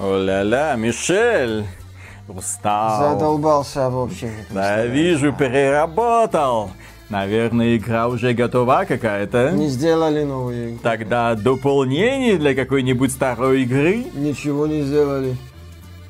О-ля-ля, Мишель. Устал. Задолбался вообще. Да, вижу, переработал. Наверное, игра уже готова какая-то. Не сделали новую игру. Тогда дополнение для какой-нибудь старой игры? Ничего не сделали.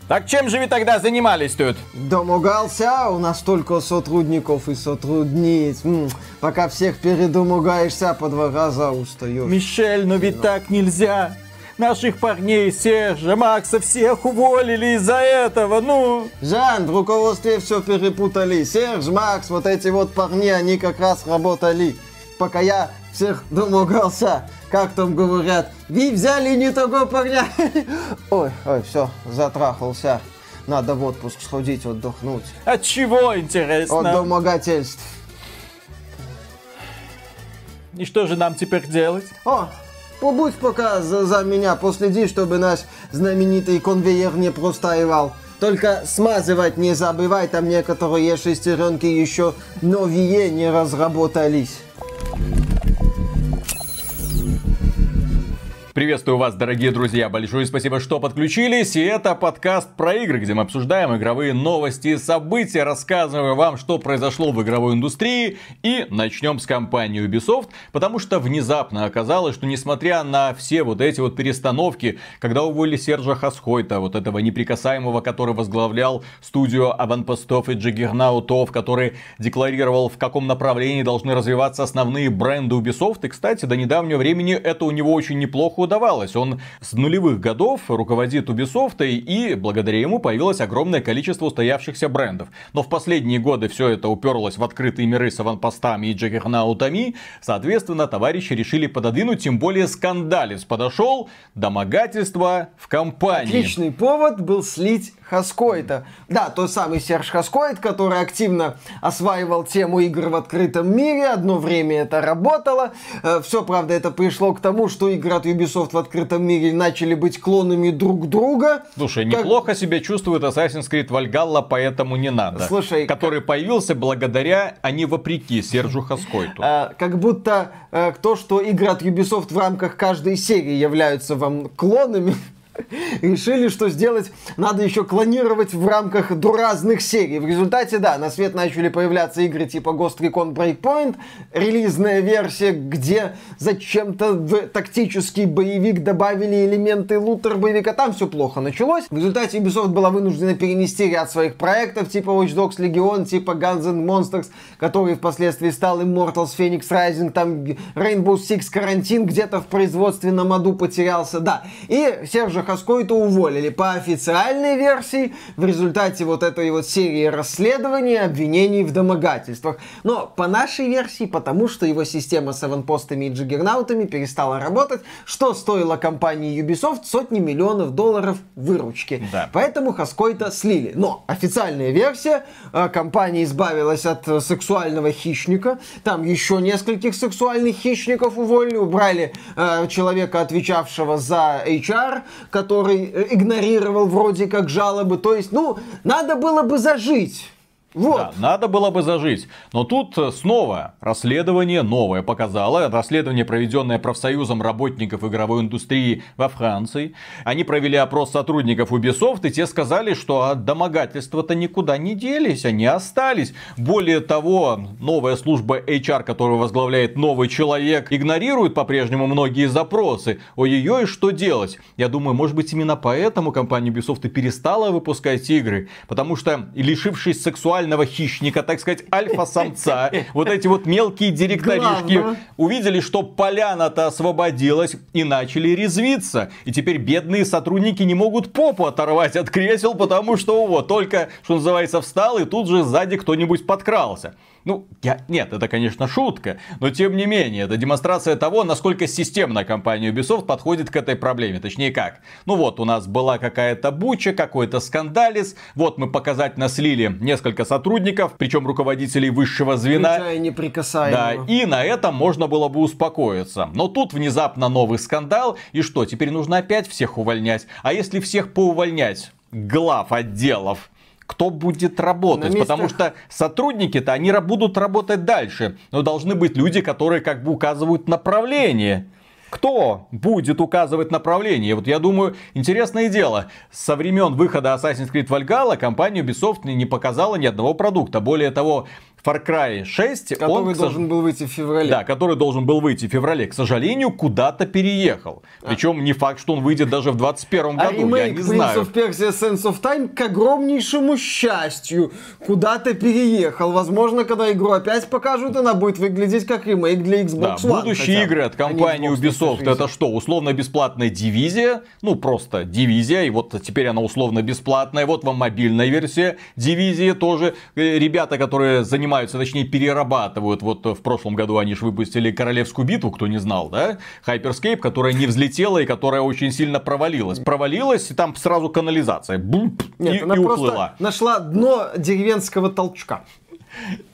Так чем же вы тогда занимались тут? Домогался, у нас столько сотрудников и сотрудниц. М, Пока всех передомогаешься, по два раза устаешь. Мишель, но ведь так нельзя. Наших парней, Сержа, Макса, всех уволили из-за этого, ну... Жан, в руководстве все перепутали. Серж, Макс, вот эти вот парни, они как раз работали. Пока я всех домогался. Как там говорят, вы взяли не того парня. Ой, ой, все, затрахался. Надо в отпуск сходить, отдохнуть. От чего, От интересно? домогательств. И что же нам теперь делать? О, побудь пока за, за меня, последи, чтобы наш знаменитый конвейер не простаивал. Только смазывать не забывай, там некоторые шестеренки еще новые не разработались. Приветствую вас, дорогие друзья. Большое спасибо, что подключились. И это подкаст про игры, где мы обсуждаем игровые новости и события, рассказывая вам, что произошло в игровой индустрии. И начнем с компании Ubisoft, потому что внезапно оказалось, что несмотря на все вот эти вот перестановки, когда уволили Сержа Хасхойта, вот этого неприкасаемого, который возглавлял студию аванпостов и джиггернаутов, который декларировал, в каком направлении должны развиваться основные бренды Ubisoft. И, кстати, до недавнего времени это у него очень неплохо удавалось. Он с нулевых годов руководит Ubisoft, и благодаря ему появилось огромное количество устоявшихся брендов. Но в последние годы все это уперлось в открытые миры с аванпостами и джаггернаутами. Соответственно, товарищи решили пододвинуть, тем более скандалец подошел, домогательство в компании. Отличный повод был слить Хаскоита. Да, тот самый Серж Хаскоид, который активно осваивал тему игр в открытом мире. Одно время это работало. Все, правда, это пришло к тому, что игры от Ubisoft в открытом мире начали быть клонами друг друга. Слушай, Как- неплохо себя чувствует Assassin's Creed Valhalla, поэтому не надо. Слушай, который появился благодаря, а не вопреки Сержу Хаскойту. Э, как будто э, то, что игры от Ubisoft в рамках каждой серии являются вам клонами, решили, что сделать надо еще клонировать в рамках до разных серий. В результате, да, на свет начали появляться игры типа Ghost Recon Breakpoint, релизная версия, где зачем-то в тактический боевик добавили элементы лутер боевика. Там все плохо началось. В результате Ubisoft была вынуждена перенести ряд своих проектов, типа Watch Dogs Legion, типа Guns N' Monsters, который впоследствии стал Immortals Phoenix Rising, там Rainbow Six Карантин где-то в производственном аду потерялся, да. И Сержа Хаскоита уволили по официальной версии в результате вот этой вот серии расследований обвинений в домогательствах. Но по нашей версии, потому что его система с аванпостами и джиггернаутами перестала работать, что стоило компании Ubisoft сотни миллионов долларов выручки. Да. Поэтому Хаскоита слили. Но официальная версия, э, компания избавилась от сексуального хищника. Там еще нескольких сексуальных хищников уволили. Убрали э, человека, отвечавшего за HR, который э, игнорировал вроде как жалобы. То есть, ну, надо было бы зажить. Вот. Да, надо было бы зажить. Но тут э, снова расследование новое показало. Расследование, проведенное профсоюзом работников игровой индустрии во Франции. Они провели опрос сотрудников Ubisoft, и те сказали, что а, домогательства-то никуда не делись, они остались. Более того, новая служба HR, которую возглавляет новый человек, игнорирует по-прежнему многие запросы. Ой-ой-ой, что делать? Я думаю, может быть именно поэтому компания Ubisoft и перестала выпускать игры. Потому что, лишившись сексуального хищника, так сказать, альфа-самца, вот эти вот мелкие директоришки увидели, что поляна-то освободилась и начали резвиться. И теперь бедные сотрудники не могут попу оторвать от кресел, потому что вот только, что называется, встал и тут же сзади кто-нибудь подкрался. Ну, я... нет, это, конечно, шутка, но тем не менее, это демонстрация того, насколько системно компания Ubisoft подходит к этой проблеме. Точнее как, ну вот, у нас была какая-то буча, какой-то скандалис, вот мы показательно слили несколько сотрудников, причем руководителей высшего звена. Да, и на этом можно было бы успокоиться. Но тут внезапно новый скандал, и что, теперь нужно опять всех увольнять? А если всех поувольнять, глав отделов, кто будет работать? На Потому местах. что сотрудники-то, они будут работать дальше. Но должны быть люди, которые как бы указывают направление. Кто будет указывать направление? Вот я думаю, интересное дело. Со времен выхода Assassin's Creed Valhalla компания Ubisoft не показала ни одного продукта. Более того, Far Cry 6, который он, должен был выйти в феврале. Да, который должен был выйти в феврале, к сожалению, куда-то переехал. А. Причем не факт, что он выйдет даже в 2021 а году, ремейк я не Prince знаю. of Persia Sense of Time, к огромнейшему счастью, куда-то переехал. Возможно, когда игру опять покажут, она будет выглядеть как ремейк для Xbox да, One. Будущие игры от а компании Ubisoft это что? Условно-бесплатная дивизия? Ну, просто дивизия, и вот теперь она условно-бесплатная. Вот вам мобильная версия дивизии тоже. Э, ребята, которые занимаются, точнее, пере перерабатывают. Вот в прошлом году они же выпустили Королевскую битву, кто не знал, да? Hyperscape, которая не взлетела и которая очень сильно провалилась. Провалилась, и там сразу канализация. Бумп, Нет, и, она и уплыла. нашла дно деревенского толчка.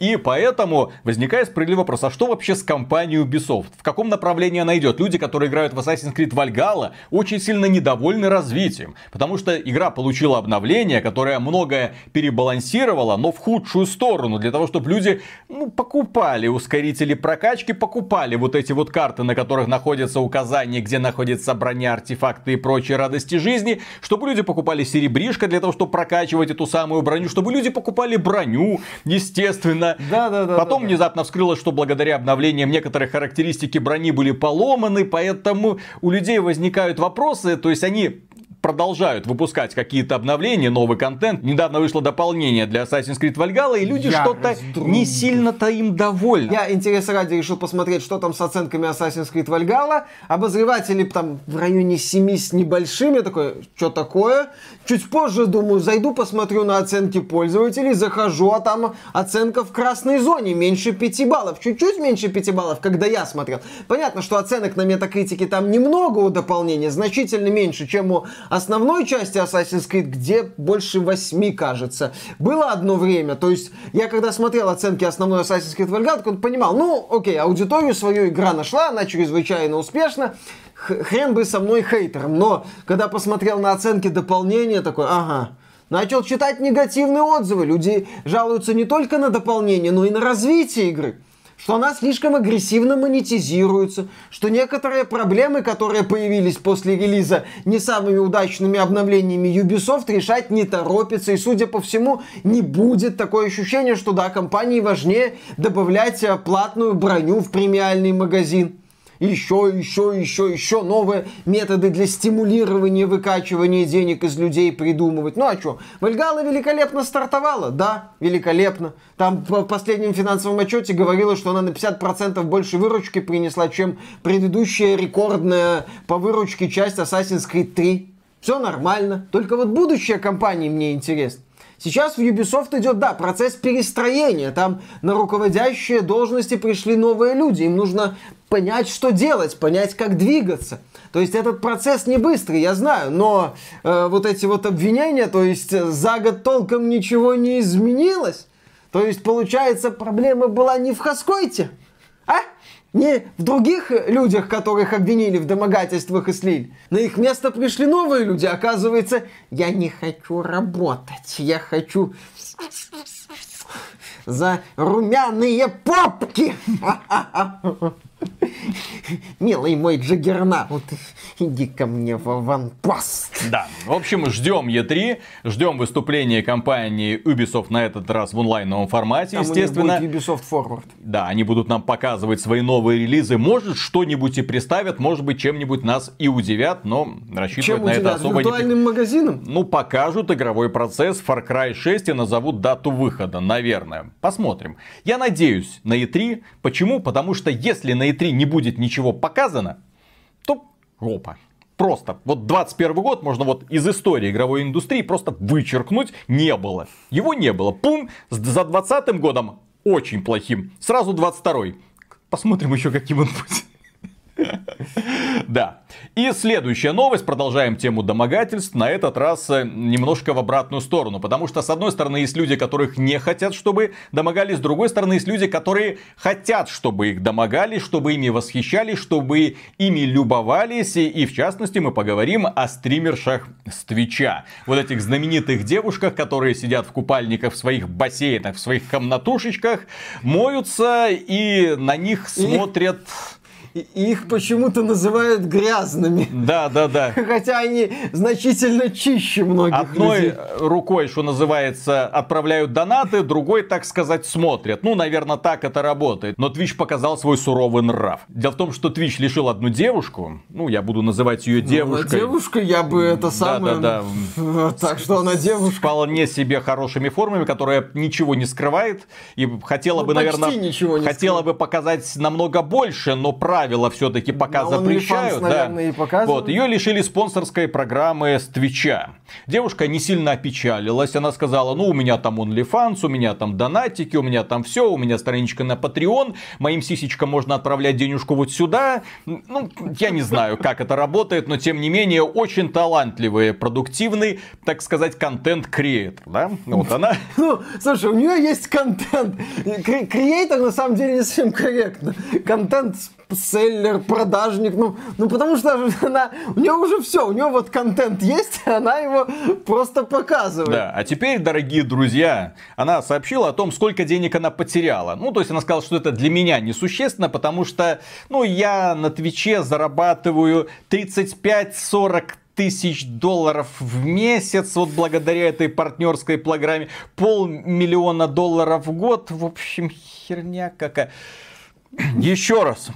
И поэтому возникает справедливый вопрос, а что вообще с компанией Ubisoft? В каком направлении она идет? Люди, которые играют в Assassin's Creed Valhalla, очень сильно недовольны развитием. Потому что игра получила обновление, которое многое перебалансировало, но в худшую сторону. Для того, чтобы люди ну, покупали ускорители прокачки, покупали вот эти вот карты, на которых находятся указания, где находится броня, артефакты и прочие радости жизни. Чтобы люди покупали серебришко для того, чтобы прокачивать эту самую броню. Чтобы люди покупали броню, естественно естественно. Да, да, да. Потом да, внезапно вскрылось, что благодаря обновлениям некоторые характеристики брони были поломаны, поэтому у людей возникают вопросы, то есть они продолжают выпускать какие-то обновления, новый контент. Недавно вышло дополнение для Assassin's Creed Valhalla, и люди что-то не сильно-то им довольны. Я интерес ради решил посмотреть, что там с оценками Assassin's Creed Valhalla. Обозреватели там в районе 7 с небольшим. Я такой, что такое? Чуть позже, думаю, зайду, посмотрю на оценки пользователей, захожу, а там оценка в красной зоне, меньше 5 баллов. Чуть-чуть меньше 5 баллов, когда я смотрел. Понятно, что оценок на метакритике там немного у дополнения, значительно меньше, чем у основной части Assassin's Creed, где больше 8, кажется. Было одно время, то есть я когда смотрел оценки основной Assassin's Creed Valhalla, так понимал, ну, окей, аудиторию свою игра нашла, она чрезвычайно успешна, хрен бы со мной хейтером, но когда посмотрел на оценки дополнения, такой, ага, начал читать негативные отзывы. Люди жалуются не только на дополнение, но и на развитие игры что она слишком агрессивно монетизируется, что некоторые проблемы, которые появились после релиза не самыми удачными обновлениями Ubisoft, решать не торопится. И, судя по всему, не будет такое ощущение, что да, компании важнее добавлять э, платную броню в премиальный магазин еще, еще, еще, еще новые методы для стимулирования, выкачивания денег из людей придумывать. Ну а что, Вальгала великолепно стартовала? Да, великолепно. Там в последнем финансовом отчете говорилось, что она на 50% больше выручки принесла, чем предыдущая рекордная по выручке часть Assassin's Creed 3. Все нормально. Только вот будущее компании мне интересно. Сейчас в Ubisoft идет, да, процесс перестроения. Там на руководящие должности пришли новые люди. Им нужно понять, что делать, понять, как двигаться. То есть этот процесс не быстрый, я знаю, но э, вот эти вот обвинения, то есть э, за год толком ничего не изменилось. То есть, получается, проблема была не в Хаскойте, а? Не в других людях, которых обвинили в домогательствах и слили. На их место пришли новые люди. Оказывается, я не хочу работать. Я хочу за румяные попки. Милый мой Джаггернаут, иди ко мне в аванпост. Да, в общем, ждем E3, ждем выступления компании Ubisoft на этот раз в онлайновом формате, Там естественно. У них будет Ubisoft Forward. Да, они будут нам показывать свои новые релизы. Может, что-нибудь и представят, может быть, чем-нибудь нас и удивят, но рассчитывать Чем на удивят? это особо Виртуальным не... магазином? Ну, покажут игровой процесс Far Cry 6 и назовут дату выхода, наверное. Посмотрим. Я надеюсь на E3. Почему? Потому что если на E3 не будет ничего показано, то опа. Просто. Вот 21 год можно вот из истории игровой индустрии просто вычеркнуть. Не было. Его не было. Пум. За 20 годом очень плохим. Сразу 22 Посмотрим еще, каким он будет. Да. И следующая новость. Продолжаем тему домогательств. На этот раз э, немножко в обратную сторону. Потому что, с одной стороны, есть люди, которых не хотят, чтобы домогались. С другой стороны, есть люди, которые хотят, чтобы их домогались, чтобы ими восхищались, чтобы ими любовались. И, в частности, мы поговорим о стримершах с Твича. Вот этих знаменитых девушках, которые сидят в купальниках в своих бассейнах, в своих комнатушечках, моются и на них смотрят и их почему-то называют грязными. Да, да, да. Хотя они значительно чище многих Одной людей. рукой, что называется, отправляют донаты, другой, так сказать, смотрят. Ну, наверное, так это работает. Но Twitch показал свой суровый нрав. Дело в том, что Twitch лишил одну девушку, ну, я буду называть ее девушкой. Ну, девушка, я бы это самое... Да, да, Так что она девушка. Вполне себе хорошими формами, которая ничего не скрывает. И хотела Ну, бы, наверное, хотела скрывает. бы показать намного больше, но правила все-таки пока На запрещают. OnlyFans, да. наверное. Вот, ее лишили спонсорской программы с Твича. Девушка не сильно опечалилась. Она сказала, ну, у меня там OnlyFans, у меня там донатики, у меня там все, у меня страничка на Patreon, моим сисечкам можно отправлять денежку вот сюда. Ну, я не знаю, как это работает, но тем не менее, очень талантливый, продуктивный, так сказать, контент-креатор, да? Вот она... Ну, слушай, у нее есть контент. Кре- Креатор на самом деле не совсем корректно. Контент селлер, продажник, ну, ну потому что она, у нее уже все, у нее вот контент есть, она его просто показывает. Да, а теперь, дорогие друзья, она сообщила о том, сколько денег она потеряла. Ну, то есть она сказала, что это для меня несущественно, потому что, ну, я на Твиче зарабатываю 35-40 тысяч долларов в месяц, вот благодаря этой партнерской программе, полмиллиона долларов в год, в общем, херня какая. Еще раз,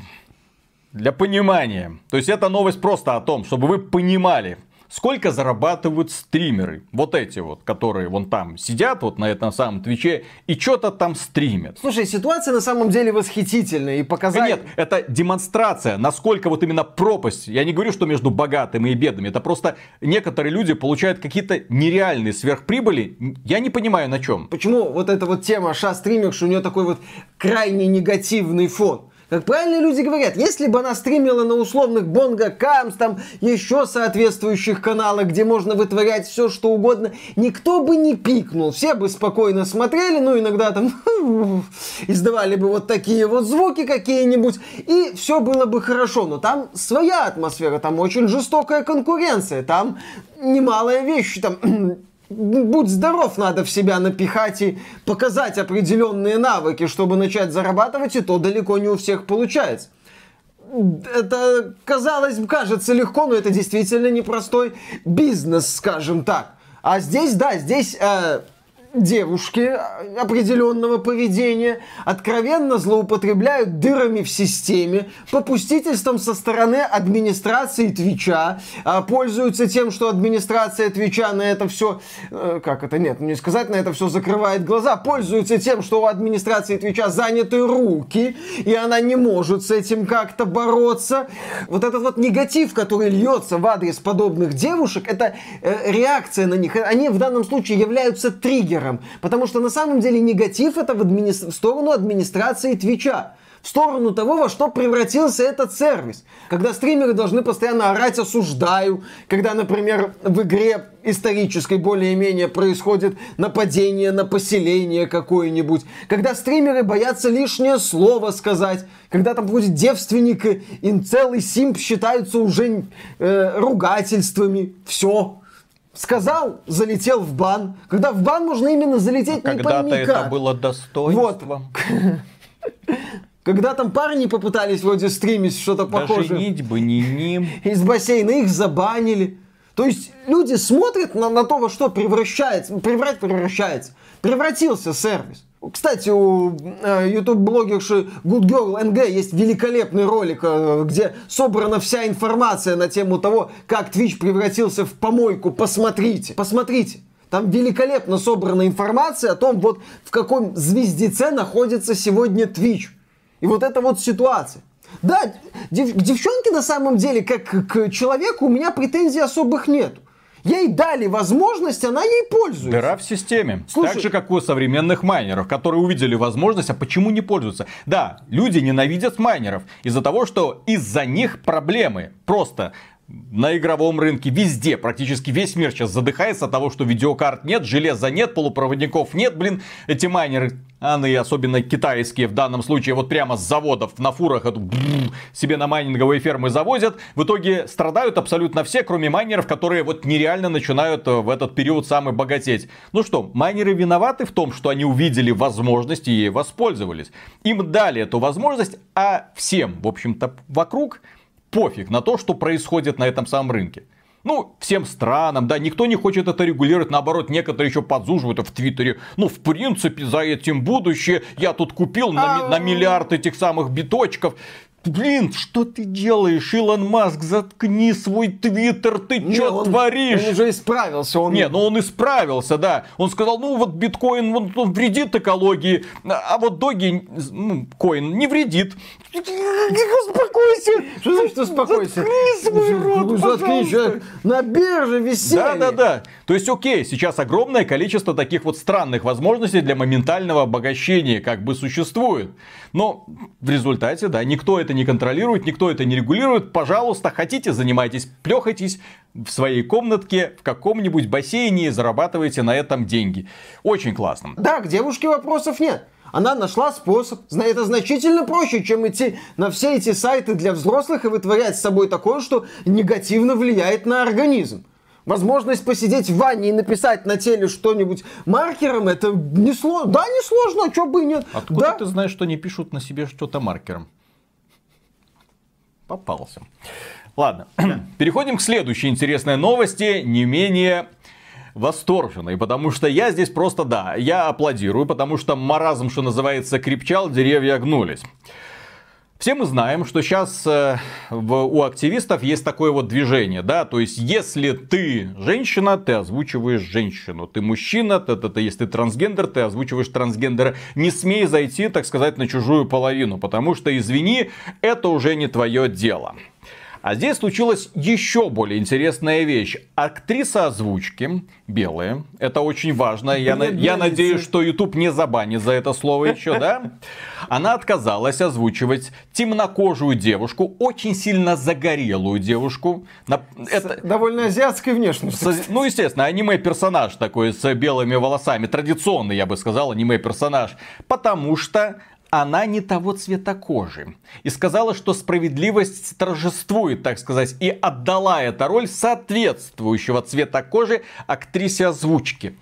для понимания, то есть эта новость просто о том, чтобы вы понимали, сколько зарабатывают стримеры. Вот эти вот, которые вон там сидят, вот на этом самом Твиче, и что-то там стримят. Слушай, ситуация на самом деле восхитительная и показать... Нет, это демонстрация, насколько вот именно пропасть. Я не говорю, что между богатыми и бедными. Это просто некоторые люди получают какие-то нереальные сверхприбыли. Я не понимаю на чем. Почему вот эта вот тема ша-стример, что у нее такой вот крайне негативный фон? Как правильно люди говорят, если бы она стримила на условных Бонго Камс, там еще соответствующих каналах, где можно вытворять все, что угодно, никто бы не пикнул. Все бы спокойно смотрели, ну иногда там издавали бы вот такие вот звуки какие-нибудь, и все было бы хорошо. Но там своя атмосфера, там очень жестокая конкуренция, там немалая вещь, там будь здоров, надо в себя напихать и показать определенные навыки, чтобы начать зарабатывать, и то далеко не у всех получается. Это, казалось, кажется легко, но это действительно непростой бизнес, скажем так. А здесь, да, здесь э, девушки определенного поведения откровенно злоупотребляют дырами в системе, попустительством со стороны администрации Твича, а, пользуются тем, что администрация Твича на это все, как это, нет, не сказать, на это все закрывает глаза, пользуются тем, что у администрации Твича заняты руки, и она не может с этим как-то бороться. Вот этот вот негатив, который льется в адрес подобных девушек, это э, реакция на них. Они в данном случае являются триггером триггером. Потому что на самом деле негатив это в, админи... в сторону администрации Твича. В сторону того, во что превратился этот сервис. Когда стримеры должны постоянно орать «осуждаю», когда, например, в игре исторической более-менее происходит нападение на поселение какое-нибудь, когда стримеры боятся лишнее слово сказать, когда там будет девственник и целый симп считаются уже э, ругательствами. Все. Сказал, залетел в бан. Когда в бан можно именно залететь не Когда-то это было достоинством. Когда там парни попытались вроде стримить что-то похожее женить бы не ним. из бассейна, их забанили. То есть люди смотрят на, на то, во что превращается, преврать превращается. Превратился сервис. Кстати, у э, YouTube-блогерши Good Girl NG есть великолепный ролик, э, где собрана вся информация на тему того, как Twitch превратился в помойку. Посмотрите, посмотрите. Там великолепно собрана информация о том, вот в каком звездеце находится сегодня Twitch. И вот эта вот ситуация. Да, дев- к девчонке на самом деле, как к человеку, у меня претензий особых нету. Ей дали возможность, она ей пользуется. Дыра в системе. Слушай- Так же, как у современных майнеров, которые увидели возможность, а почему не пользуются? Да, люди ненавидят майнеров из-за того, что из-за них проблемы. Просто на игровом рынке, везде, практически весь мир сейчас задыхается от того, что видеокарт нет, железа нет, полупроводников нет, блин, эти майнеры, они особенно китайские в данном случае, вот прямо с заводов на фурах эту бррр, себе на майнинговые фермы завозят, в итоге страдают абсолютно все, кроме майнеров, которые вот нереально начинают э, в этот период самый богатеть. Ну что, майнеры виноваты в том, что они увидели возможность и ей воспользовались. Им дали эту возможность, а всем, в общем-то, вокруг пофиг на то, что происходит на этом самом рынке. Ну, всем странам, да, никто не хочет это регулировать, наоборот, некоторые еще подзуживают в Твиттере. Ну, в принципе, за этим будущее. Я тут купил на, на миллиард этих самых биточков. Блин, что ты делаешь, Илон Маск? Заткни свой твиттер, ты что творишь? Он уже исправился. Он... Не, ну он исправился, да. Он сказал, ну вот биткоин он, он вредит экологии, а вот доги, ну, коин не вредит. Успокойся! Что значит успокойся? Заткни свой рот, Заткни, человек. На бирже висели. Да, да, да. То есть, окей, сейчас огромное количество таких вот странных возможностей для моментального обогащения как бы существует. Но в результате, да, никто это не контролирует, никто это не регулирует. Пожалуйста, хотите, занимайтесь, плехайтесь в своей комнатке в каком-нибудь бассейне и зарабатывайте на этом деньги. Очень классно. Да, к девушке вопросов нет. Она нашла способ. Это значительно проще, чем идти на все эти сайты для взрослых и вытворять с собой такое, что негативно влияет на организм. Возможность посидеть в ванне и написать на теле что-нибудь маркером, это не сложно. Да, не сложно, а что бы и нет. Откуда да? ты знаешь, что не пишут на себе что-то маркером? Попался. Ладно, переходим к следующей интересной новости, не менее восторженной, потому что я здесь просто, да, я аплодирую, потому что маразм, что называется, крепчал, деревья гнулись. Все мы знаем, что сейчас э, в, у активистов есть такое вот движение, да, то есть если ты женщина, ты озвучиваешь женщину, ты мужчина, ты, ты, ты, если ты трансгендер, ты озвучиваешь трансгендера. Не смей зайти, так сказать, на чужую половину, потому что, извини, это уже не твое дело. А здесь случилась еще более интересная вещь. Актриса озвучки белая. Это очень важно. Я, на, я надеюсь, что YouTube не забанит за это слово еще, да? Она отказалась озвучивать темнокожую девушку, очень сильно загорелую девушку. Это... Довольно азиатской внешности. С, ну, естественно, аниме-персонаж такой с белыми волосами. Традиционный, я бы сказал, аниме-персонаж. Потому что она не того цвета кожи. И сказала, что справедливость торжествует, так сказать, и отдала эту роль соответствующего цвета кожи актрисе озвучки.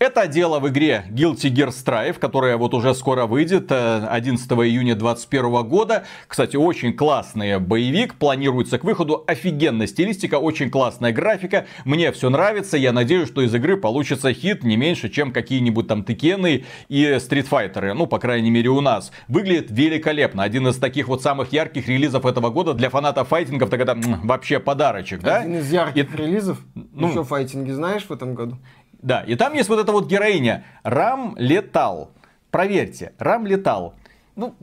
Это дело в игре Guilty Gear Strive, которая вот уже скоро выйдет 11 э, июня 2021 года. Кстати, очень классный боевик, планируется к выходу. Офигенная стилистика, очень классная графика. Мне все нравится, я надеюсь, что из игры получится хит не меньше, чем какие-нибудь там Текены и Стритфайтеры. Ну, по крайней мере, у нас. Выглядит великолепно. Один из таких вот самых ярких релизов этого года для фанатов файтингов. Так это вообще подарочек, да? Один из ярких и... релизов? Ну, Еще файтинги знаешь в этом году? Да, и там есть вот эта вот героиня. Рам летал. Проверьте, Рам летал. Ну,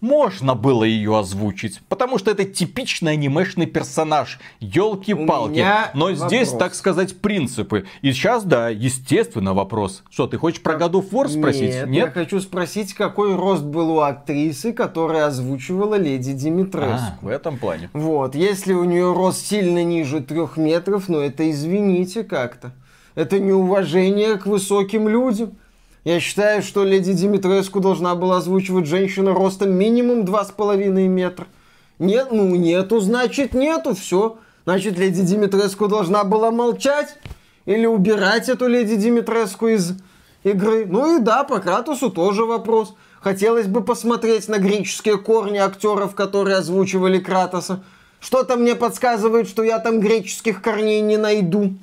можно было ее озвучить, потому что это типичный анимешный персонаж. Елки-палки. Но вопрос. здесь, так сказать, принципы. И сейчас, да, естественно, вопрос. Что, ты хочешь про God of War спросить? Нет, Нет? я хочу спросить, какой рост был у актрисы, которая озвучивала Леди Димитреску. А, в этом плане. Вот, если у нее рост сильно ниже трех метров, ну это извините как-то. Это неуважение к высоким людям. Я считаю, что леди Димитреску должна была озвучивать женщину ростом минимум 2,5 метра. Нет, ну нету, значит нету, все. Значит, леди Димитреску должна была молчать или убирать эту леди Димитреску из игры. Ну и да, по Кратусу тоже вопрос. Хотелось бы посмотреть на греческие корни актеров, которые озвучивали Кратоса. Что-то мне подсказывает, что я там греческих корней не найду.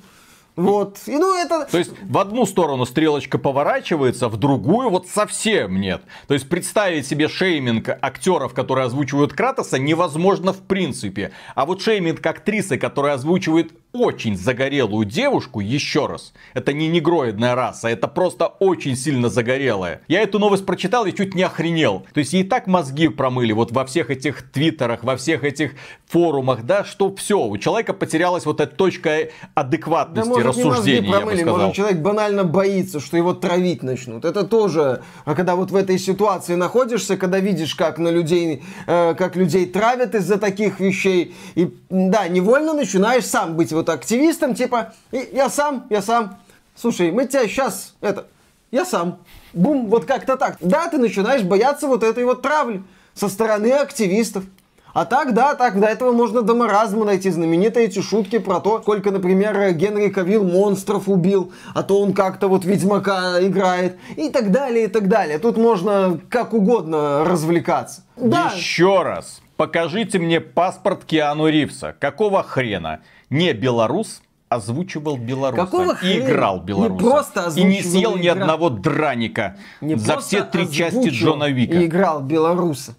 Вот. И ну это... То есть в одну сторону стрелочка поворачивается, в другую вот совсем нет. То есть представить себе шейминг актеров, которые озвучивают Кратоса, невозможно в принципе. А вот шейминг актрисы, которая озвучивает очень загорелую девушку, еще раз, это не негроидная раса, это просто очень сильно загорелая. Я эту новость прочитал и чуть не охренел. То есть ей так мозги промыли вот во всех этих твиттерах, во всех этих форумах, да, что все, у человека потерялась вот эта точка адекватности да, может, рассуждения, не мозги промыли, я бы Может, человек банально боится, что его травить начнут. Это тоже, а когда вот в этой ситуации находишься, когда видишь, как на людей, э, как людей травят из-за таких вещей, и да, невольно начинаешь сам быть вот активистом, типа, я сам, я сам. Слушай, мы тебя сейчас, это, я сам. Бум, вот как-то так. Да, ты начинаешь бояться вот этой вот травли со стороны активистов. А так, да, так, до этого можно до маразма найти знаменитые эти шутки про то, сколько, например, Генри Кавилл монстров убил, а то он как-то вот Ведьмака играет, и так далее, и так далее. Тут можно как угодно развлекаться. Да. Еще раз, покажите мне паспорт Киану Ривса. Какого хрена? Не белорус, озвучивал белоруса. Какого и играл белоруса. Не просто И не съел ни одного драника не за все три части Джона Вика. И играл белоруса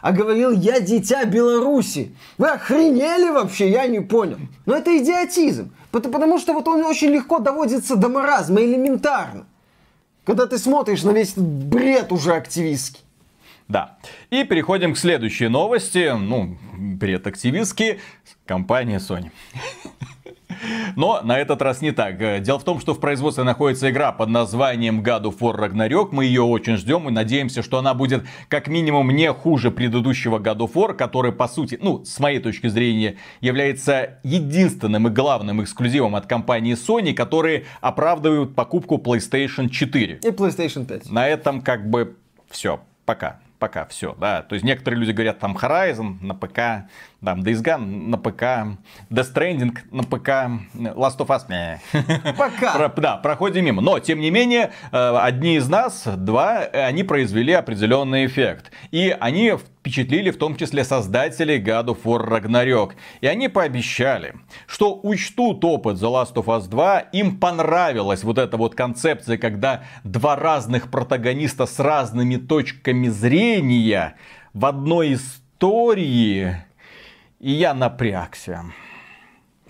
а говорил, я дитя Беларуси. Вы охренели вообще? Я не понял. Но это идиотизм. Потому что вот он очень легко доводится до маразма, элементарно. Когда ты смотришь на весь этот бред уже активистский. Да. И переходим к следующей новости. Ну, бред активистский. Компания Sony. Но на этот раз не так. Дело в том, что в производстве находится игра под названием God of War Ragnarok. Мы ее очень ждем и надеемся, что она будет как минимум не хуже предыдущего God of War, который по сути, ну, с моей точки зрения, является единственным и главным эксклюзивом от компании Sony, которые оправдывают покупку PlayStation 4. И PlayStation 5. На этом как бы все. Пока пока все, да. То есть некоторые люди говорят там Horizon на ПК, там Days Gone на ПК, Death Stranding на п.к. Last of Us. Пока. Про, да, проходим мимо. Но, тем не менее, э, одни из нас, два, они произвели определенный эффект. И они впечатлили в том числе создателей God of War Ragnarok. И они пообещали, что учтут опыт The Last of Us 2, им понравилась вот эта вот концепция, когда два разных протагониста с разными точками зрения в одной истории и я напрягся.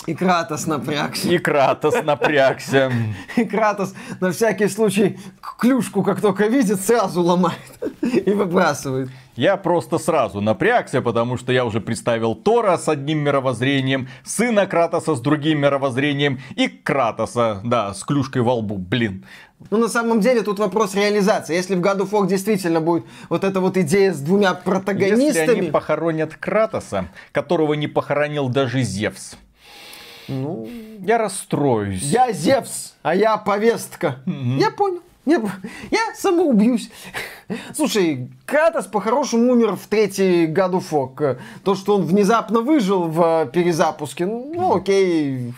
И Кратос напрягся. И Кратос напрягся. И Кратос на всякий случай клюшку, как только видит, сразу ломает и выбрасывает. Я просто сразу напрягся, потому что я уже представил Тора с одним мировоззрением, сына Кратоса с другим мировоззрением и Кратоса, да, с клюшкой во лбу, блин. Ну, на самом деле, тут вопрос реализации. Если в of War действительно будет вот эта вот идея с двумя протагонистами... Если они похоронят Кратоса, которого не похоронил даже Зевс, ну, я расстроюсь. Я Зевс, а я повестка. Mm-hmm. Я понял. Я, я самоубьюсь. Слушай, Кратос по-хорошему умер в третий году Фок. То, что он внезапно выжил в перезапуске, ну окей,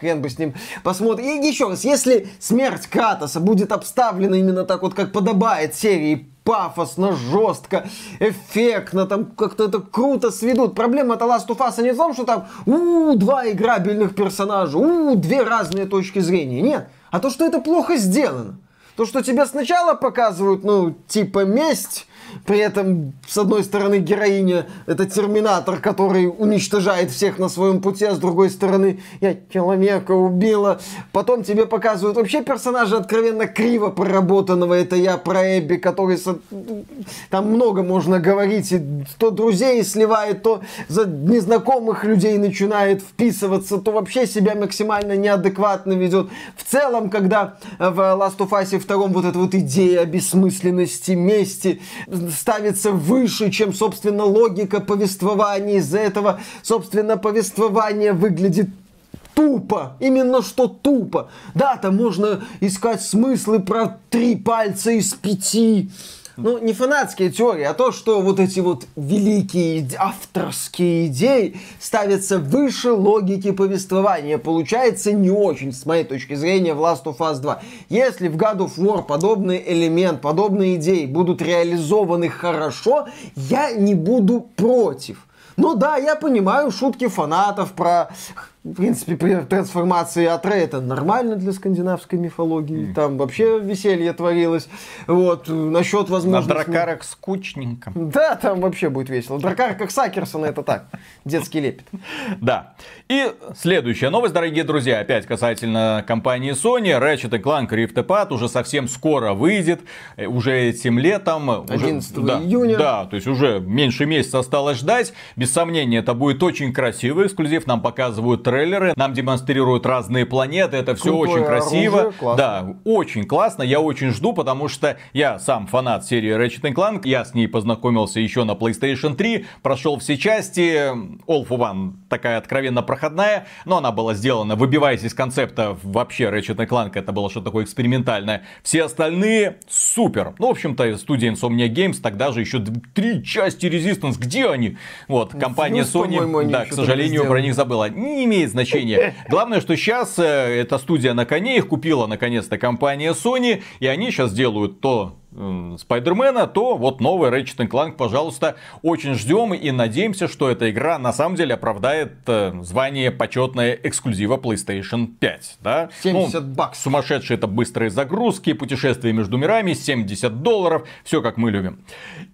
хрен бы с ним посмотрим. И еще раз, если смерть Кратоса будет обставлена именно так вот, как подобает серии пафосно, жестко, эффектно, там как-то это круто сведут. Проблема это Last of Us не в том, что там у два играбельных персонажа, у две разные точки зрения. Нет, а то, что это плохо сделано. То, что тебе сначала показывают, ну, типа месть, при этом, с одной стороны, героиня это терминатор, который уничтожает всех на своем пути, а с другой стороны, я человека убила. Потом тебе показывают вообще персонажа откровенно криво проработанного. Это я про Эбби, который... Со... Там много можно говорить. И то друзей сливает, то за незнакомых людей начинает вписываться, то вообще себя максимально неадекватно ведет. В целом, когда в Last of Us 2 вот эта вот идея бессмысленности, мести, ставится выше, чем, собственно, логика повествования. Из-за этого, собственно, повествование выглядит тупо. Именно что тупо. Да, там можно искать смыслы про три пальца из пяти ну, не фанатские теории, а то, что вот эти вот великие авторские идеи ставятся выше логики повествования. Получается не очень, с моей точки зрения, в Last of Us 2. Если в God of War подобный элемент, подобные идеи будут реализованы хорошо, я не буду против. Ну да, я понимаю шутки фанатов про в принципе, при трансформации Атре это нормально для скандинавской мифологии. Mm. Там вообще веселье творилось. Вот, насчет возможности... На дракарах скучненько. Да, там вообще будет весело. Дракар как Сакерсон, это так, детский лепет. Да. И следующая новость, дорогие друзья, опять касательно компании Sony. Ratchet Clank Rift Apart уже совсем скоро выйдет, э, уже этим летом. 11 уже, да, июня. Да, то есть уже меньше месяца осталось ждать. Без сомнения, это будет очень красивый эксклюзив. Нам показывают трейлеры, нам демонстрируют разные планеты. Это все Крутое очень красиво. оружие, классно. Да, очень классно. Я очень жду, потому что я сам фанат серии Ratchet Clank. Я с ней познакомился еще на PlayStation 3. Прошел все части. All for One такая откровенно проходная, но она была сделана, выбиваясь из концепта вообще Ratchet Clank, это было что-то такое экспериментальное. Все остальные супер. Ну, в общем-то, студия Insomnia Games, тогда же еще три части Resistance, где они? Вот, компания Fuse, по-моему, Sony, да, к сожалению, про них забыла. Не имеет значения. Главное, что сейчас эта студия на коне, их купила наконец-то компания Sony, и они сейчас делают то, Спайдермена, то вот новый Ratchet Clank, пожалуйста, очень ждем и надеемся, что эта игра на самом деле оправдает э, звание почетное эксклюзива PlayStation 5. Да? 70 Ну, баксов. Сумасшедшие это быстрые загрузки, путешествия между мирами, 70 долларов, все как мы любим.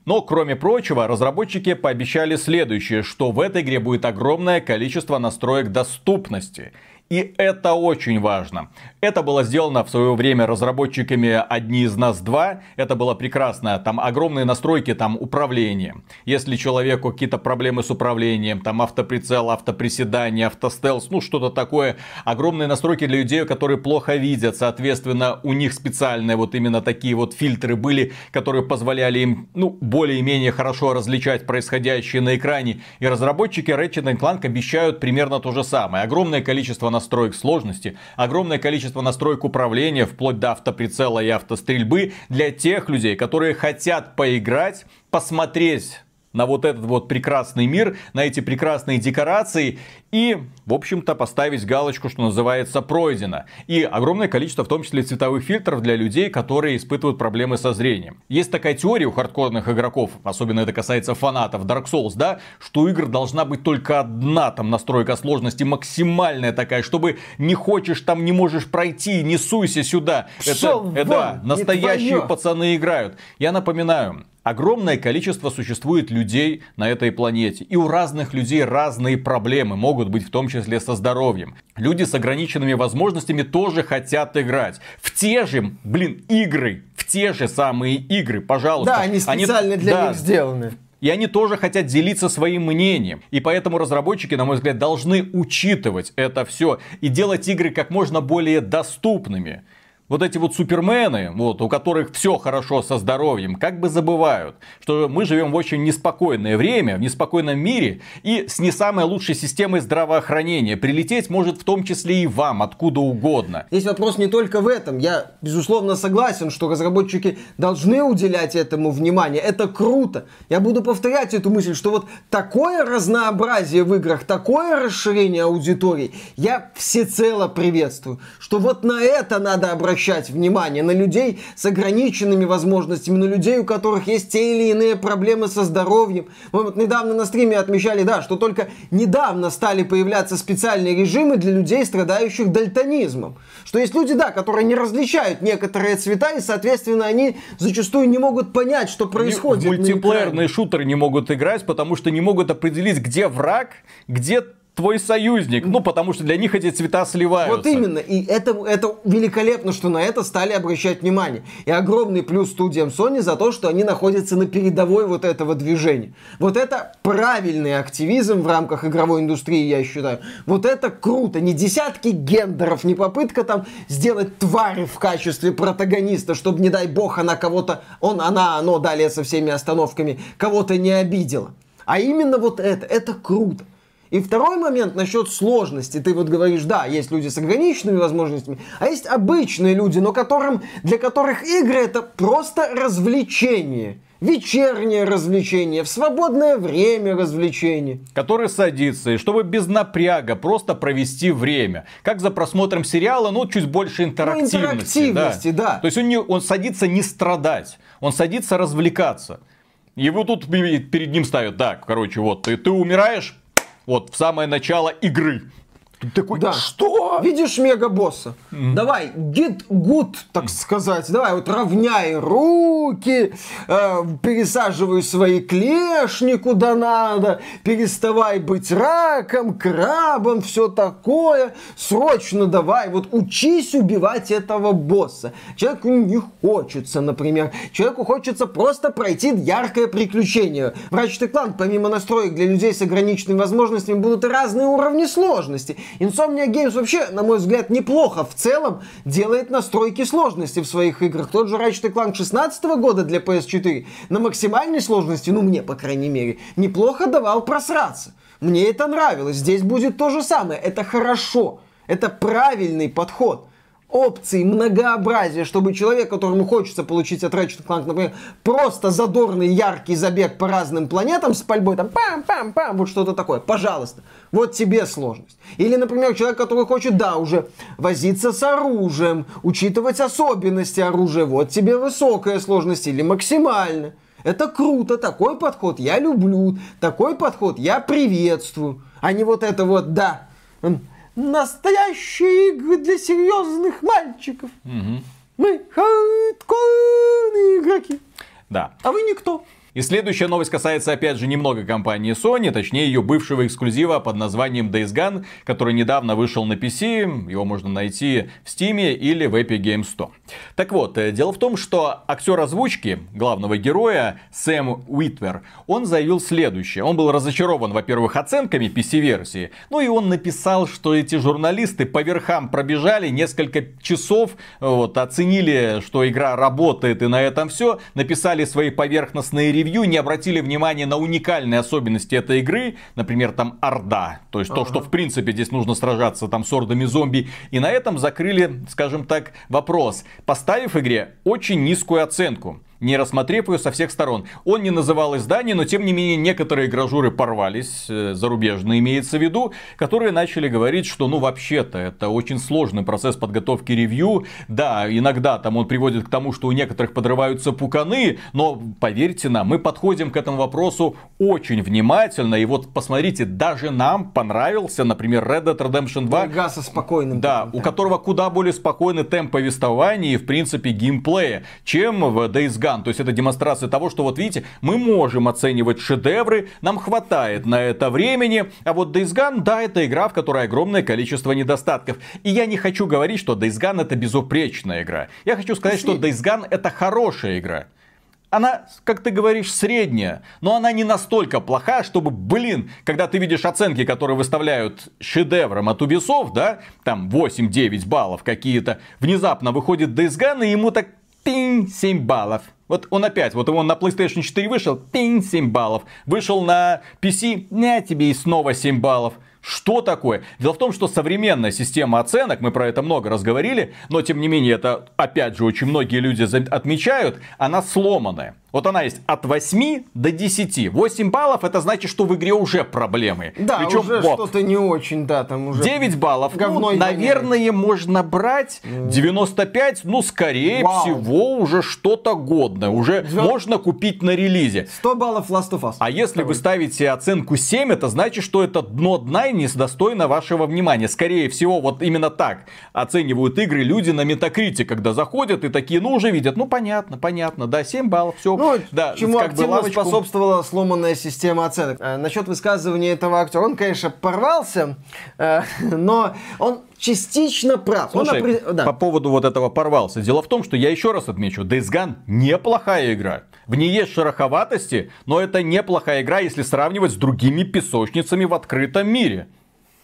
Но, кроме прочего, разработчики пообещали следующее, что в этой игре будет огромное количество настроек доступности. И это очень важно. Это было сделано в свое время разработчиками «Одни из нас два». Это было прекрасно. Там огромные настройки, там управление. Если человеку какие-то проблемы с управлением, там автоприцел, автоприседание, автостелс, ну что-то такое. Огромные настройки для людей, которые плохо видят. Соответственно, у них специальные вот именно такие вот фильтры были, которые позволяли им, ну, более-менее хорошо различать происходящее на экране. И разработчики Ratchet Clank обещают примерно то же самое. Огромное количество настроек сложности, огромное количество настроек управления, вплоть до автоприцела и автострельбы для тех людей, которые хотят поиграть, посмотреть на вот этот вот прекрасный мир, на эти прекрасные декорации и, в общем-то, поставить галочку, что называется, пройдено. И огромное количество, в том числе, цветовых фильтров для людей, которые испытывают проблемы со зрением. Есть такая теория у хардкорных игроков, особенно это касается фанатов Dark Souls, да, что у игр должна быть только одна там настройка сложности, максимальная такая, чтобы не хочешь там, не можешь пройти, не суйся сюда. Пшёл это, это вон, да, не настоящие твоё. пацаны играют. Я напоминаю, огромное количество существует людей на этой планете. И у разных людей разные проблемы могут быть, в том числе со здоровьем. Люди с ограниченными возможностями тоже хотят играть. В те же, блин, игры. В те же самые игры, пожалуйста. Да, они специально для да, них сделаны. и они тоже хотят делиться своим мнением. И поэтому разработчики, на мой взгляд, должны учитывать это все и делать игры как можно более доступными. Вот эти вот супермены, вот, у которых все хорошо со здоровьем, как бы забывают, что мы живем в очень неспокойное время, в неспокойном мире и с не самой лучшей системой здравоохранения. Прилететь может в том числе и вам, откуда угодно. Здесь вопрос не только в этом. Я, безусловно, согласен, что разработчики должны уделять этому внимание. Это круто. Я буду повторять эту мысль, что вот такое разнообразие в играх, такое расширение аудитории я всецело приветствую. Что вот на это надо обращать внимание. На людей с ограниченными возможностями, на людей, у которых есть те или иные проблемы со здоровьем. Мы вот недавно на стриме отмечали, да, что только недавно стали появляться специальные режимы для людей, страдающих дальтонизмом. Что есть люди, да, которые не различают некоторые цвета, и, соответственно, они зачастую не могут понять, что происходит. Мультиплеерные шутеры не могут играть, потому что не могут определить, где враг, где твой союзник. Ну, потому что для них эти цвета сливаются. Вот именно. И это, это великолепно, что на это стали обращать внимание. И огромный плюс студиям Sony за то, что они находятся на передовой вот этого движения. Вот это правильный активизм в рамках игровой индустрии, я считаю. Вот это круто. Не десятки гендеров, не попытка там сделать твари в качестве протагониста, чтобы, не дай бог, она кого-то, он, она, оно, далее со всеми остановками, кого-то не обидела. А именно вот это. Это круто. И второй момент насчет сложности. Ты вот говоришь, да, есть люди с ограниченными возможностями, а есть обычные люди, но которым, для которых игры это просто развлечение. Вечернее развлечение, в свободное время развлечение. который садится, и чтобы без напряга просто провести время. Как за просмотром сериала, но чуть больше интерактивности. Ну, интерактивности, да. То есть он, не, он садится не страдать, он садится развлекаться. Вот тут перед ним ставят, так, короче, вот, ты, ты умираешь, вот, в самое начало игры. Такой, Да. что? Видишь мегабосса? Давай, get good, так сказать. Давай, вот равняй руки, э, пересаживай свои клешни куда надо, переставай быть раком, крабом, все такое. Срочно давай, вот учись убивать этого босса. Человеку не хочется, например. Человеку хочется просто пройти яркое приключение. В Ratchet Clank, помимо настроек для людей с ограниченными возможностями, будут и разные уровни сложности. Insomnia Games вообще, на мой взгляд, неплохо в целом делает настройки сложности в своих играх. Тот же Ratchet Clank 16 года для PS4 на максимальной сложности, ну мне, по крайней мере, неплохо давал просраться. Мне это нравилось. Здесь будет то же самое. Это хорошо. Это правильный подход опций, многообразия, чтобы человек, которому хочется получить от Ratchet Clank, например, просто задорный, яркий забег по разным планетам с пальбой, там пам-пам-пам, вот что-то такое, пожалуйста, вот тебе сложность. Или, например, человек, который хочет, да, уже возиться с оружием, учитывать особенности оружия, вот тебе высокая сложность или максимальная. Это круто, такой подход я люблю, такой подход я приветствую, а не вот это вот, да, настоящие игры для серьезных мальчиков. Мы хардкорные игроки, Да. а вы никто. И следующая новость касается, опять же, немного компании Sony, точнее ее бывшего эксклюзива под названием Days Gone, который недавно вышел на PC, его можно найти в Steam или в Epic Games Store. Так вот, э, дело в том, что актер озвучки главного героя Сэм Уитвер, он заявил следующее. Он был разочарован, во-первых, оценками PC-версии, ну и он написал, что эти журналисты по верхам пробежали несколько часов, вот, оценили, что игра работает и на этом все, написали свои поверхностные ревью, не обратили внимания на уникальные особенности этой игры, например, там Орда, то есть то, что в принципе здесь нужно сражаться там с ордами зомби, и на этом закрыли, скажем так, вопрос, поставив игре очень низкую оценку не рассмотрев ее со всех сторон. Он не называл издание, но тем не менее некоторые гражуры порвались, э, зарубежные имеется в виду, которые начали говорить, что ну вообще-то это очень сложный процесс подготовки ревью. Да, иногда там он приводит к тому, что у некоторых подрываются пуканы, но поверьте нам, мы подходим к этому вопросу очень внимательно. И вот посмотрите, даже нам понравился, например, Red Dead Redemption 2. Игра со спокойным. Да, таким у которого куда более спокойный темп повествования и, в принципе, геймплея, чем в Days Gone. То есть это демонстрация того, что вот видите, мы можем оценивать шедевры, нам хватает на это времени, а вот Days Gone, да, это игра, в которой огромное количество недостатков. И я не хочу говорить, что Days Gone это безупречная игра. Я хочу сказать, что Days Gone это хорошая игра. Она, как ты говоришь, средняя, но она не настолько плоха, чтобы, блин, когда ты видишь оценки, которые выставляют шедевром от Ubisoft, да, там 8-9 баллов какие-то, внезапно выходит Days Gone, и ему так пинь, 7 баллов. Вот он опять, вот он на PlayStation 4 вышел, пинь, 7 баллов. Вышел на PC, на тебе и снова 7 баллов. Что такое? Дело в том, что современная система оценок, мы про это много раз говорили, но тем не менее это, опять же, очень многие люди отмечают, она сломанная. Вот она есть от 8 до 10. 8 баллов это значит, что в игре уже проблемы. Да, Причем уже вот, что-то не очень, да, там уже... 9 баллов, говно ну, наверное, можно брать. 95, ну, скорее Вау. всего, уже что-то годное. Уже Звё- можно купить на релизе. 100 баллов Last of Us. А если вы ставите оценку 7, это значит, что это дно дна и недостойно вашего внимания. Скорее всего, вот именно так оценивают игры люди на Metacritic, когда заходят и такие, ну, уже видят, ну, понятно, понятно, да, 7 баллов, все. Ну, да, чему как бы активно лавочку- способствовала сломанная система оценок. Э, насчет высказывания этого актера, он, конечно, порвался, э, но он частично прав. Он Слушай, опре- да. по поводу вот этого порвался. Дело в том, что я еще раз отмечу, Days Gone неплохая игра. В ней есть шероховатости, но это неплохая игра, если сравнивать с другими песочницами в открытом мире.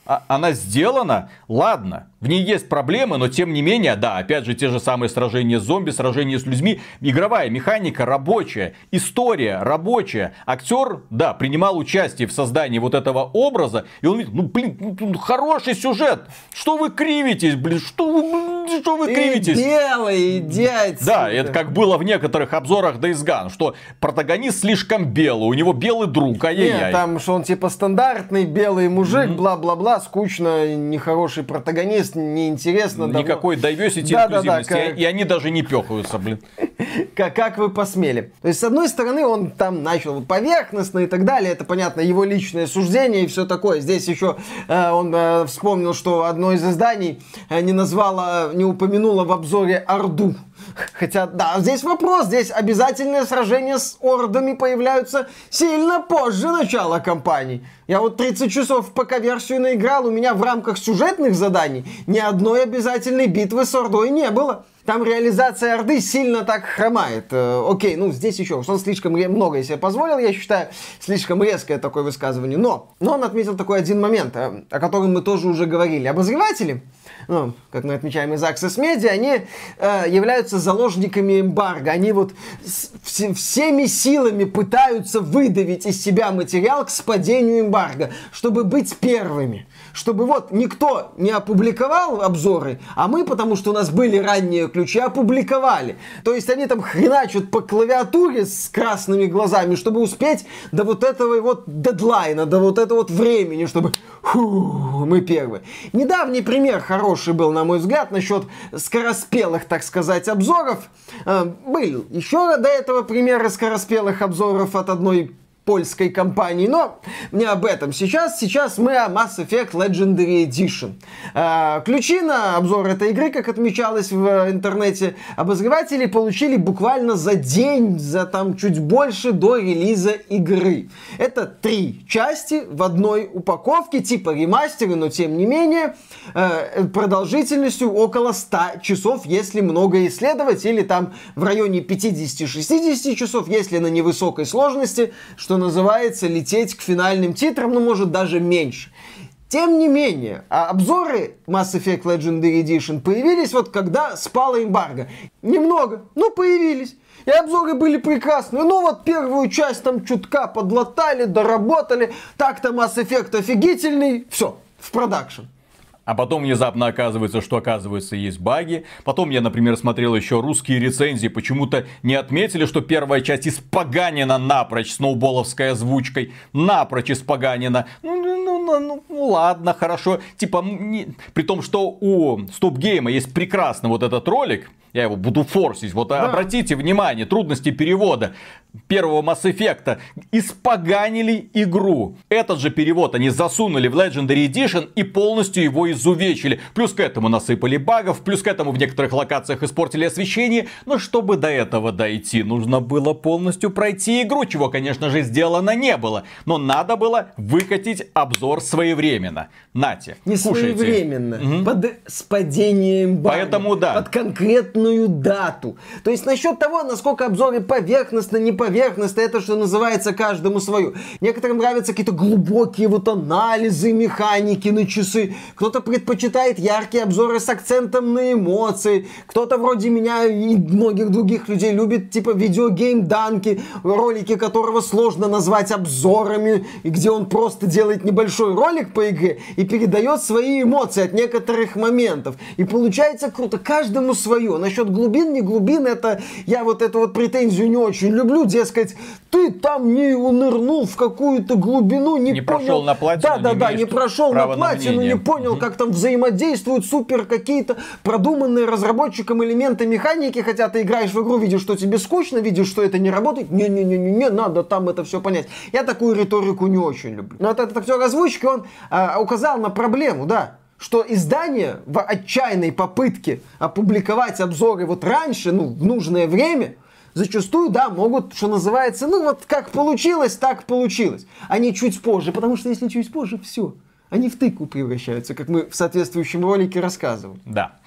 А- она сделана, ладно, в ней есть проблемы, но тем не менее, да, опять же, те же самые сражения с зомби, сражения с людьми, игровая механика рабочая, история рабочая, актер, да, принимал участие в создании вот этого образа, и он видит, ну, блин, ну, ну, хороший сюжет, что вы кривитесь, блин, что вы, блин, что вы Ты кривитесь? белый, иди отсюда. Да, это как было в некоторых обзорах Days Gone, что протагонист слишком белый, у него белый друг, Нет, ай-яй-яй. там, что он типа стандартный белый мужик, бла-бла-бла, скучно, нехороший протагонист, неинтересно. давно. Никакой diversity, Да-да-да, инклюзивности, как- и они даже не пехаются, блин. как, как вы посмели. То есть, с одной стороны, он там начал поверхностно и так далее. Это, понятно, его личное суждение и все такое. Здесь еще э, он э, вспомнил, что одно из изданий э, не назвало, не упомянуло в обзоре Орду. Хотя, да, здесь вопрос. Здесь обязательные сражения с ордами появляются сильно позже начала кампании. Я вот 30 часов в ПК-версию наиграл, у меня в рамках сюжетных заданий ни одной обязательной битвы с ордой не было. Там реализация Орды сильно так хромает. Э, окей, ну здесь еще, что он слишком много себе позволил, я считаю, слишком резкое такое высказывание. Но, но он отметил такой один момент, э, о котором мы тоже уже говорили. Обозреватели, ну, как мы отмечаем из Access Media, они э, являются заложниками эмбарго. Они вот с, вс, всеми силами пытаются выдавить из себя материал к спадению эмбарго, чтобы быть первыми. Чтобы вот никто не опубликовал обзоры, а мы, потому что у нас были ранние ключи, опубликовали. То есть они там хреначат по клавиатуре с красными глазами, чтобы успеть до вот этого вот дедлайна, до вот этого вот времени, чтобы фу, мы первые. Недавний пример хороший был, на мой взгляд, насчет скороспелых, так сказать, обзоров. Э, был еще до этого примеры скороспелых обзоров от одной польской компании, но не об этом сейчас. Сейчас мы о Mass Effect Legendary Edition. А, ключи на обзор этой игры, как отмечалось в интернете, обозреватели получили буквально за день, за там чуть больше до релиза игры. Это три части в одной упаковке, типа ремастеры, но тем не менее э, продолжительностью около 100 часов, если много исследовать, или там в районе 50-60 часов, если на невысокой сложности, что называется, лететь к финальным титрам, ну, может, даже меньше. Тем не менее, а обзоры Mass Effect Legendary Edition появились вот когда спала эмбарго. Немного, но появились. И обзоры были прекрасные. Ну вот первую часть там чутка подлатали, доработали. Так-то Mass Effect офигительный. Все, в продакшн. А потом внезапно оказывается, что оказывается есть баги. Потом я, например, смотрел еще русские рецензии. Почему-то не отметили, что первая часть испоганена напрочь сноуболовской озвучкой. Напрочь испоганена. Ну, ну, ну, ну, ну, ну ладно, хорошо. Типа, не... при том, что у Стоп Гейма есть прекрасный вот этот ролик. Я его буду форсить. Вот да. обратите внимание, трудности перевода первого Mass Effect испоганили игру. Этот же перевод они засунули в Legendary Edition и полностью его изувечили. Плюс к этому насыпали багов, плюс к этому в некоторых локациях испортили освещение. Но чтобы до этого дойти, нужно было полностью пройти игру, чего, конечно же, сделано не было. Но надо было выкатить обзор своевременно. Нате, Не кушайте. своевременно, угу. под спадением бага. Поэтому да. Под конкретную дату. То есть насчет того, насколько обзоры поверхностно, не поверхностно, это что называется каждому свое. Некоторым нравятся какие-то глубокие вот анализы механики на часы. Кто-то предпочитает яркие обзоры с акцентом на эмоции. Кто-то вроде меня и многих других людей любит типа видеогейм-данки, ролики которого сложно назвать обзорами, и где он просто делает небольшой ролик по игре и передает свои эмоции от некоторых моментов. И получается круто. Каждому свое. Насчет глубин, не глубин, это я вот эту вот претензию не очень люблю. Дескать, ты там не унырнул в какую-то глубину, не, не понял. прошел на платину, Да, да, да, не прошел на платину, на не понял, угу. как там взаимодействуют супер какие-то продуманные разработчиком элементы механики, хотя ты играешь в игру, видишь, что тебе скучно, видишь, что это не работает. Не-не-не, не надо там это все понять. Я такую риторику не очень люблю. Но этот актер озвучки, он а, указал на проблему, да что издание в отчаянной попытке опубликовать обзоры вот раньше, ну, в нужное время, зачастую, да, могут, что называется, ну вот как получилось, так получилось, не чуть позже, потому что если чуть позже, все, они в тыкву превращаются, как мы в соответствующем ролике рассказывали. Да.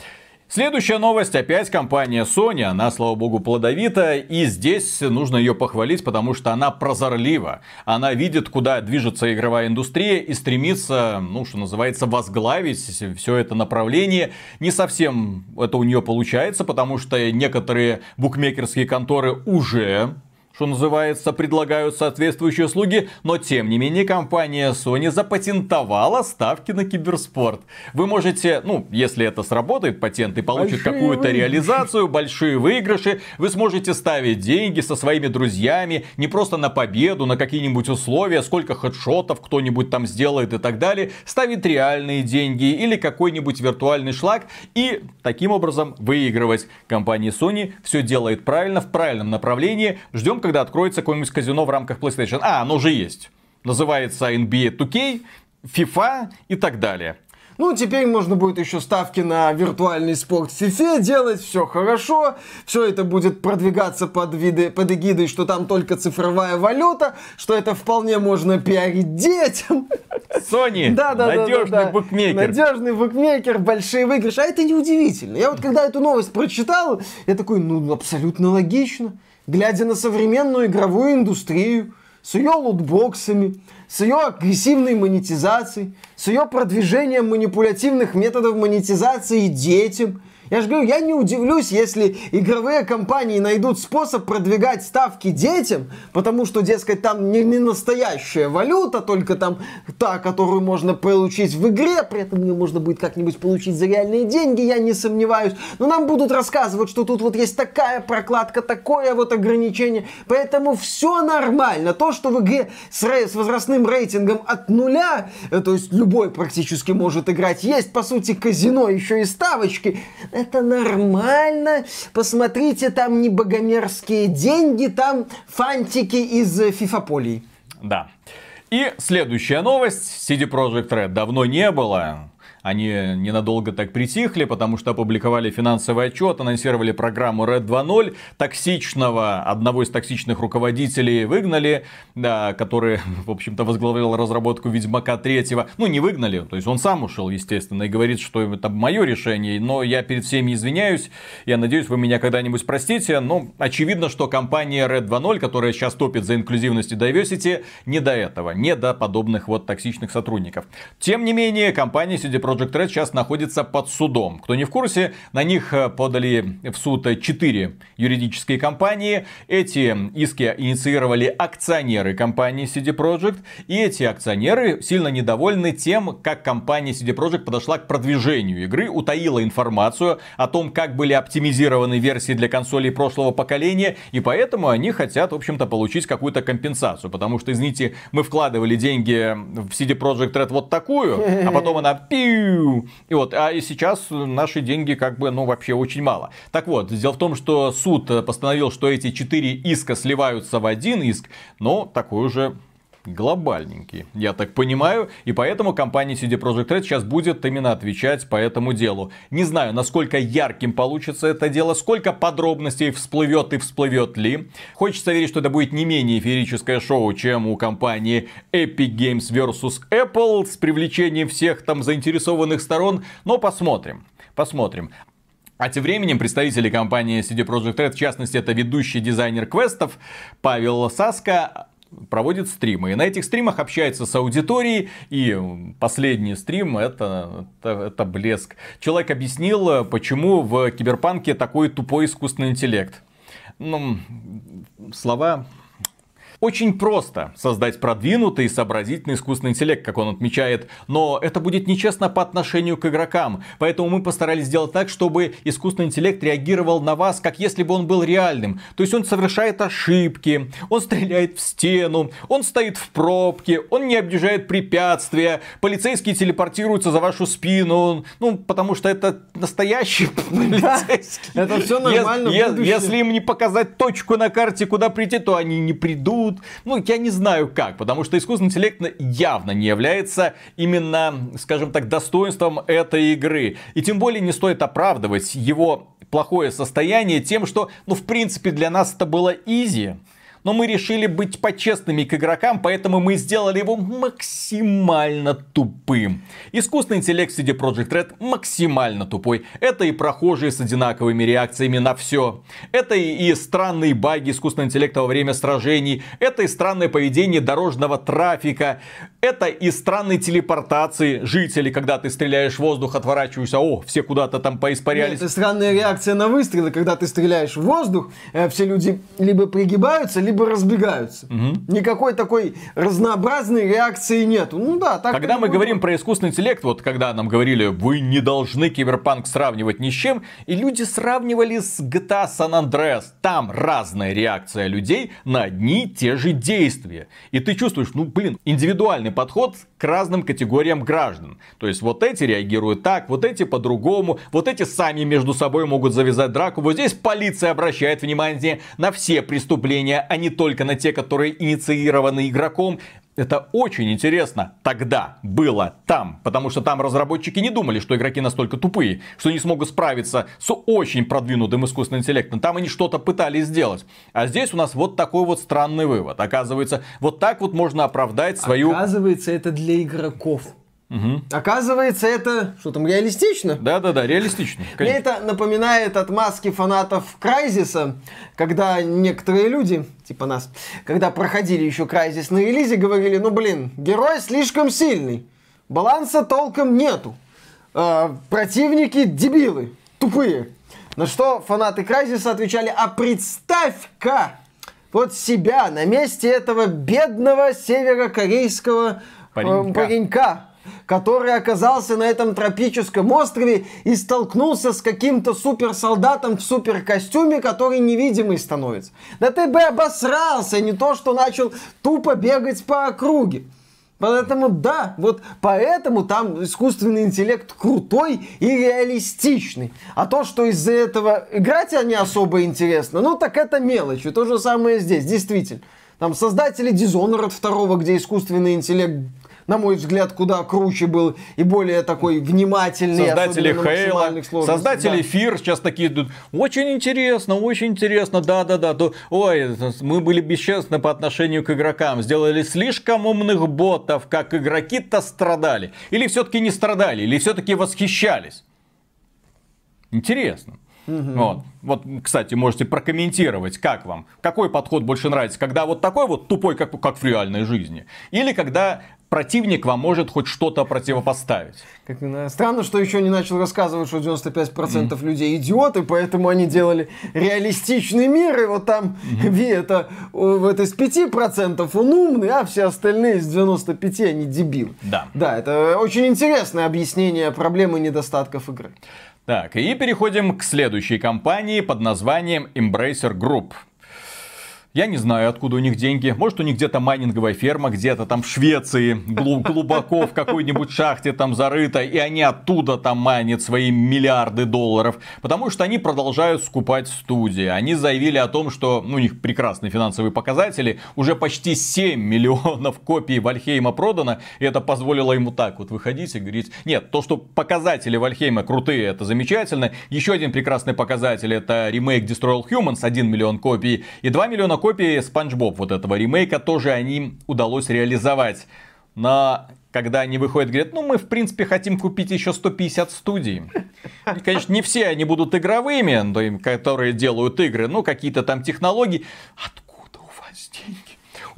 Следующая новость, опять компания Sony, она, слава богу, плодовита, и здесь нужно ее похвалить, потому что она прозорлива. Она видит, куда движется игровая индустрия и стремится, ну, что называется, возглавить все это направление. Не совсем это у нее получается, потому что некоторые букмекерские конторы уже что называется, предлагают соответствующие услуги, но тем не менее компания Sony запатентовала ставки на киберспорт. Вы можете, ну, если это сработает, патент и получит какую-то реализацию, большие выигрыши, вы сможете ставить деньги со своими друзьями, не просто на победу, на какие-нибудь условия, сколько хедшотов кто-нибудь там сделает и так далее, ставить реальные деньги или какой-нибудь виртуальный шлак и таким образом выигрывать. Компания Sony все делает правильно, в правильном направлении. Ждем, когда откроется какое-нибудь казино в рамках PlayStation. А, оно уже есть. Называется NBA 2K, FIFA и так далее. Ну, теперь можно будет еще ставки на виртуальный спорт в FIFA делать, все хорошо, все это будет продвигаться под, виды, под эгидой, что там только цифровая валюта, что это вполне можно пиарить детям. Sony, да, да, надежный да, да, букмекер. Надежный букмекер, большие выигрыши. А это неудивительно. Я вот когда эту новость прочитал, я такой, ну, абсолютно логично. Глядя на современную игровую индустрию, с ее лутбоксами, с ее агрессивной монетизацией, с ее продвижением манипулятивных методов монетизации детям, я же говорю, я не удивлюсь, если игровые компании найдут способ продвигать ставки детям, потому что, дескать, там не, не настоящая валюта, только там та, которую можно получить в игре, при этом ее можно будет как-нибудь получить за реальные деньги, я не сомневаюсь. Но нам будут рассказывать, что тут вот есть такая прокладка, такое вот ограничение, поэтому все нормально. То, что в игре с, с возрастным рейтингом от нуля, э, то есть любой практически может играть, есть, по сути, казино, еще и ставочки, это нормально. Посмотрите, там не богомерзкие деньги, там фантики из фифополий. Да. И следующая новость. CD Projekt Red давно не было. Они ненадолго так притихли, потому что опубликовали финансовый отчет, анонсировали программу Red 2.0. Токсичного, одного из токсичных руководителей выгнали, да, который, в общем-то, возглавлял разработку Ведьмака 3. Ну, не выгнали, то есть он сам ушел, естественно, и говорит, что это мое решение, но я перед всеми извиняюсь. Я надеюсь, вы меня когда-нибудь простите, но очевидно, что компания Red 2.0, которая сейчас топит за инклюзивность и diversity, не до этого, не до подобных вот токсичных сотрудников. Тем не менее, компания CD Project Red сейчас находится под судом. Кто не в курсе, на них э, подали в суд 4 юридические компании. Эти иски инициировали акционеры компании CD Projekt. И эти акционеры сильно недовольны тем, как компания CD Projekt подошла к продвижению игры, утаила информацию о том, как были оптимизированы версии для консолей прошлого поколения. И поэтому они хотят, в общем-то, получить какую-то компенсацию. Потому что, извините, мы вкладывали деньги в CD Projekt Red вот такую, а потом она пиу и вот, а и сейчас наши деньги как бы, ну, вообще очень мало. Так вот, дело в том, что суд постановил, что эти четыре иска сливаются в один иск, но такой уже глобальненький, я так понимаю, и поэтому компания CD Projekt Red сейчас будет именно отвечать по этому делу. Не знаю, насколько ярким получится это дело, сколько подробностей всплывет и всплывет ли. Хочется верить, что это будет не менее феерическое шоу, чем у компании Epic Games vs Apple с привлечением всех там заинтересованных сторон, но посмотрим. Посмотрим. А тем временем представители компании CD Projekt Red, в частности это ведущий дизайнер квестов Павел Саска, проводит стримы. И на этих стримах общается с аудиторией. И последний стрим это, это, это блеск. Человек объяснил, почему в Киберпанке такой тупой искусственный интеллект. Ну, слова очень просто создать продвинутый и сообразительный искусственный интеллект, как он отмечает, но это будет нечестно по отношению к игрокам. Поэтому мы постарались сделать так, чтобы искусственный интеллект реагировал на вас, как если бы он был реальным. То есть он совершает ошибки, он стреляет в стену, он стоит в пробке, он не объезжает препятствия, полицейские телепортируются за вашу спину, ну, потому что это настоящий полицейский. Это все нормально. Если им не показать точку на карте, куда прийти, то они не придут будут. Ну, я не знаю как, потому что искусственный интеллект явно не является именно, скажем так, достоинством этой игры. И тем более не стоит оправдывать его плохое состояние тем, что, ну, в принципе, для нас это было изи но мы решили быть почестными к игрокам, поэтому мы сделали его максимально тупым. Искусственный интеллект CD Projekt Red максимально тупой. Это и прохожие с одинаковыми реакциями на все. Это и странные баги искусственного интеллекта во время сражений. Это и странное поведение дорожного трафика. Это и странные телепортации жителей, когда ты стреляешь в воздух, отворачиваешься, о, все куда-то там поиспарялись. Это странная реакция на выстрелы, когда ты стреляешь в воздух, э, все люди либо пригибаются, либо разбегаются. Никакой такой разнообразной реакции нету. Ну да, так Когда мы будет. говорим про искусственный интеллект, вот когда нам говорили, вы не должны киберпанк сравнивать ни с чем, и люди сравнивали с GTA San Andreas. Там разная реакция людей на одни и те же действия. И ты чувствуешь, ну блин, индивидуальный подход к разным категориям граждан. То есть вот эти реагируют так, вот эти по-другому, вот эти сами между собой могут завязать драку. Вот здесь полиция обращает внимание на все преступления, а не только на те, которые инициированы игроком. Это очень интересно тогда было там, потому что там разработчики не думали, что игроки настолько тупые, что не смогут справиться с очень продвинутым искусственным интеллектом. Там они что-то пытались сделать. А здесь у нас вот такой вот странный вывод. Оказывается, вот так вот можно оправдать свою... Оказывается, это для игроков. Оказывается, это, что там, реалистично? Да-да-да, реалистично. Мне конечно. это напоминает отмазки фанатов Крайзиса, когда некоторые люди, типа нас, когда проходили еще Крайзис на релизе, говорили, ну блин, герой слишком сильный, баланса толком нету, А, противники дебилы, тупые. На что фанаты Крайзиса отвечали, а представь-ка вот себя на месте этого бедного северокорейского э, Паренька. паренька, который оказался на этом тропическом острове и столкнулся с каким-то суперсолдатом в суперкостюме, который невидимый становится. Да ты бы обосрался, не то что начал тупо бегать по округе. Поэтому да, вот поэтому там искусственный интеллект крутой и реалистичный. А то, что из-за этого играть не особо интересно, ну так это мелочь. И то же самое здесь, действительно. Там создатели Dishonored 2, где искусственный интеллект, на мой взгляд, куда круче был и более такой внимательный. Создатели Хейла, создатели Да. Фир сейчас такие идут. Очень интересно, очень интересно, да-да-да. Ой, мы были бесчестны по отношению к игрокам. Сделали слишком умных ботов, как игроки-то страдали. Или все-таки не страдали, или все-таки восхищались. Интересно. Вот. вот, кстати, можете прокомментировать, как вам, какой подход больше нравится, когда вот такой вот тупой, как, как в реальной жизни, или когда противник вам может хоть что-то противопоставить. Как, странно, что еще не начал рассказывать, что 95% людей идиоты, поэтому они делали реалистичный мир, и вот там Ви это это из 5% он умный, а все остальные из 95 они дебилы. Да. Да, это очень интересное объяснение проблем и недостатков игры. Так, и переходим к следующей компании под названием Embracer Group. Я не знаю, откуда у них деньги. Может, у них где-то майнинговая ферма, где-то там в Швеции, глу- глубоко в какой-нибудь шахте там зарыта, и они оттуда там майнят свои миллиарды долларов. Потому что они продолжают скупать студии. Они заявили о том, что ну, у них прекрасные финансовые показатели. Уже почти 7 миллионов копий Вальхейма продано. И это позволило ему так вот выходить и говорить... Нет, то, что показатели Вальхейма крутые, это замечательно. Еще один прекрасный показатель это ремейк Destroy All Humans, 1 миллион копий. И 2 миллиона копий Спанч Боб вот этого ремейка тоже они удалось реализовать. Но когда они выходят, говорят, ну мы в принципе хотим купить еще 150 студий. И, конечно, не все они будут игровыми, но которые делают игры, ну какие-то там технологии. Откуда у вас деньги?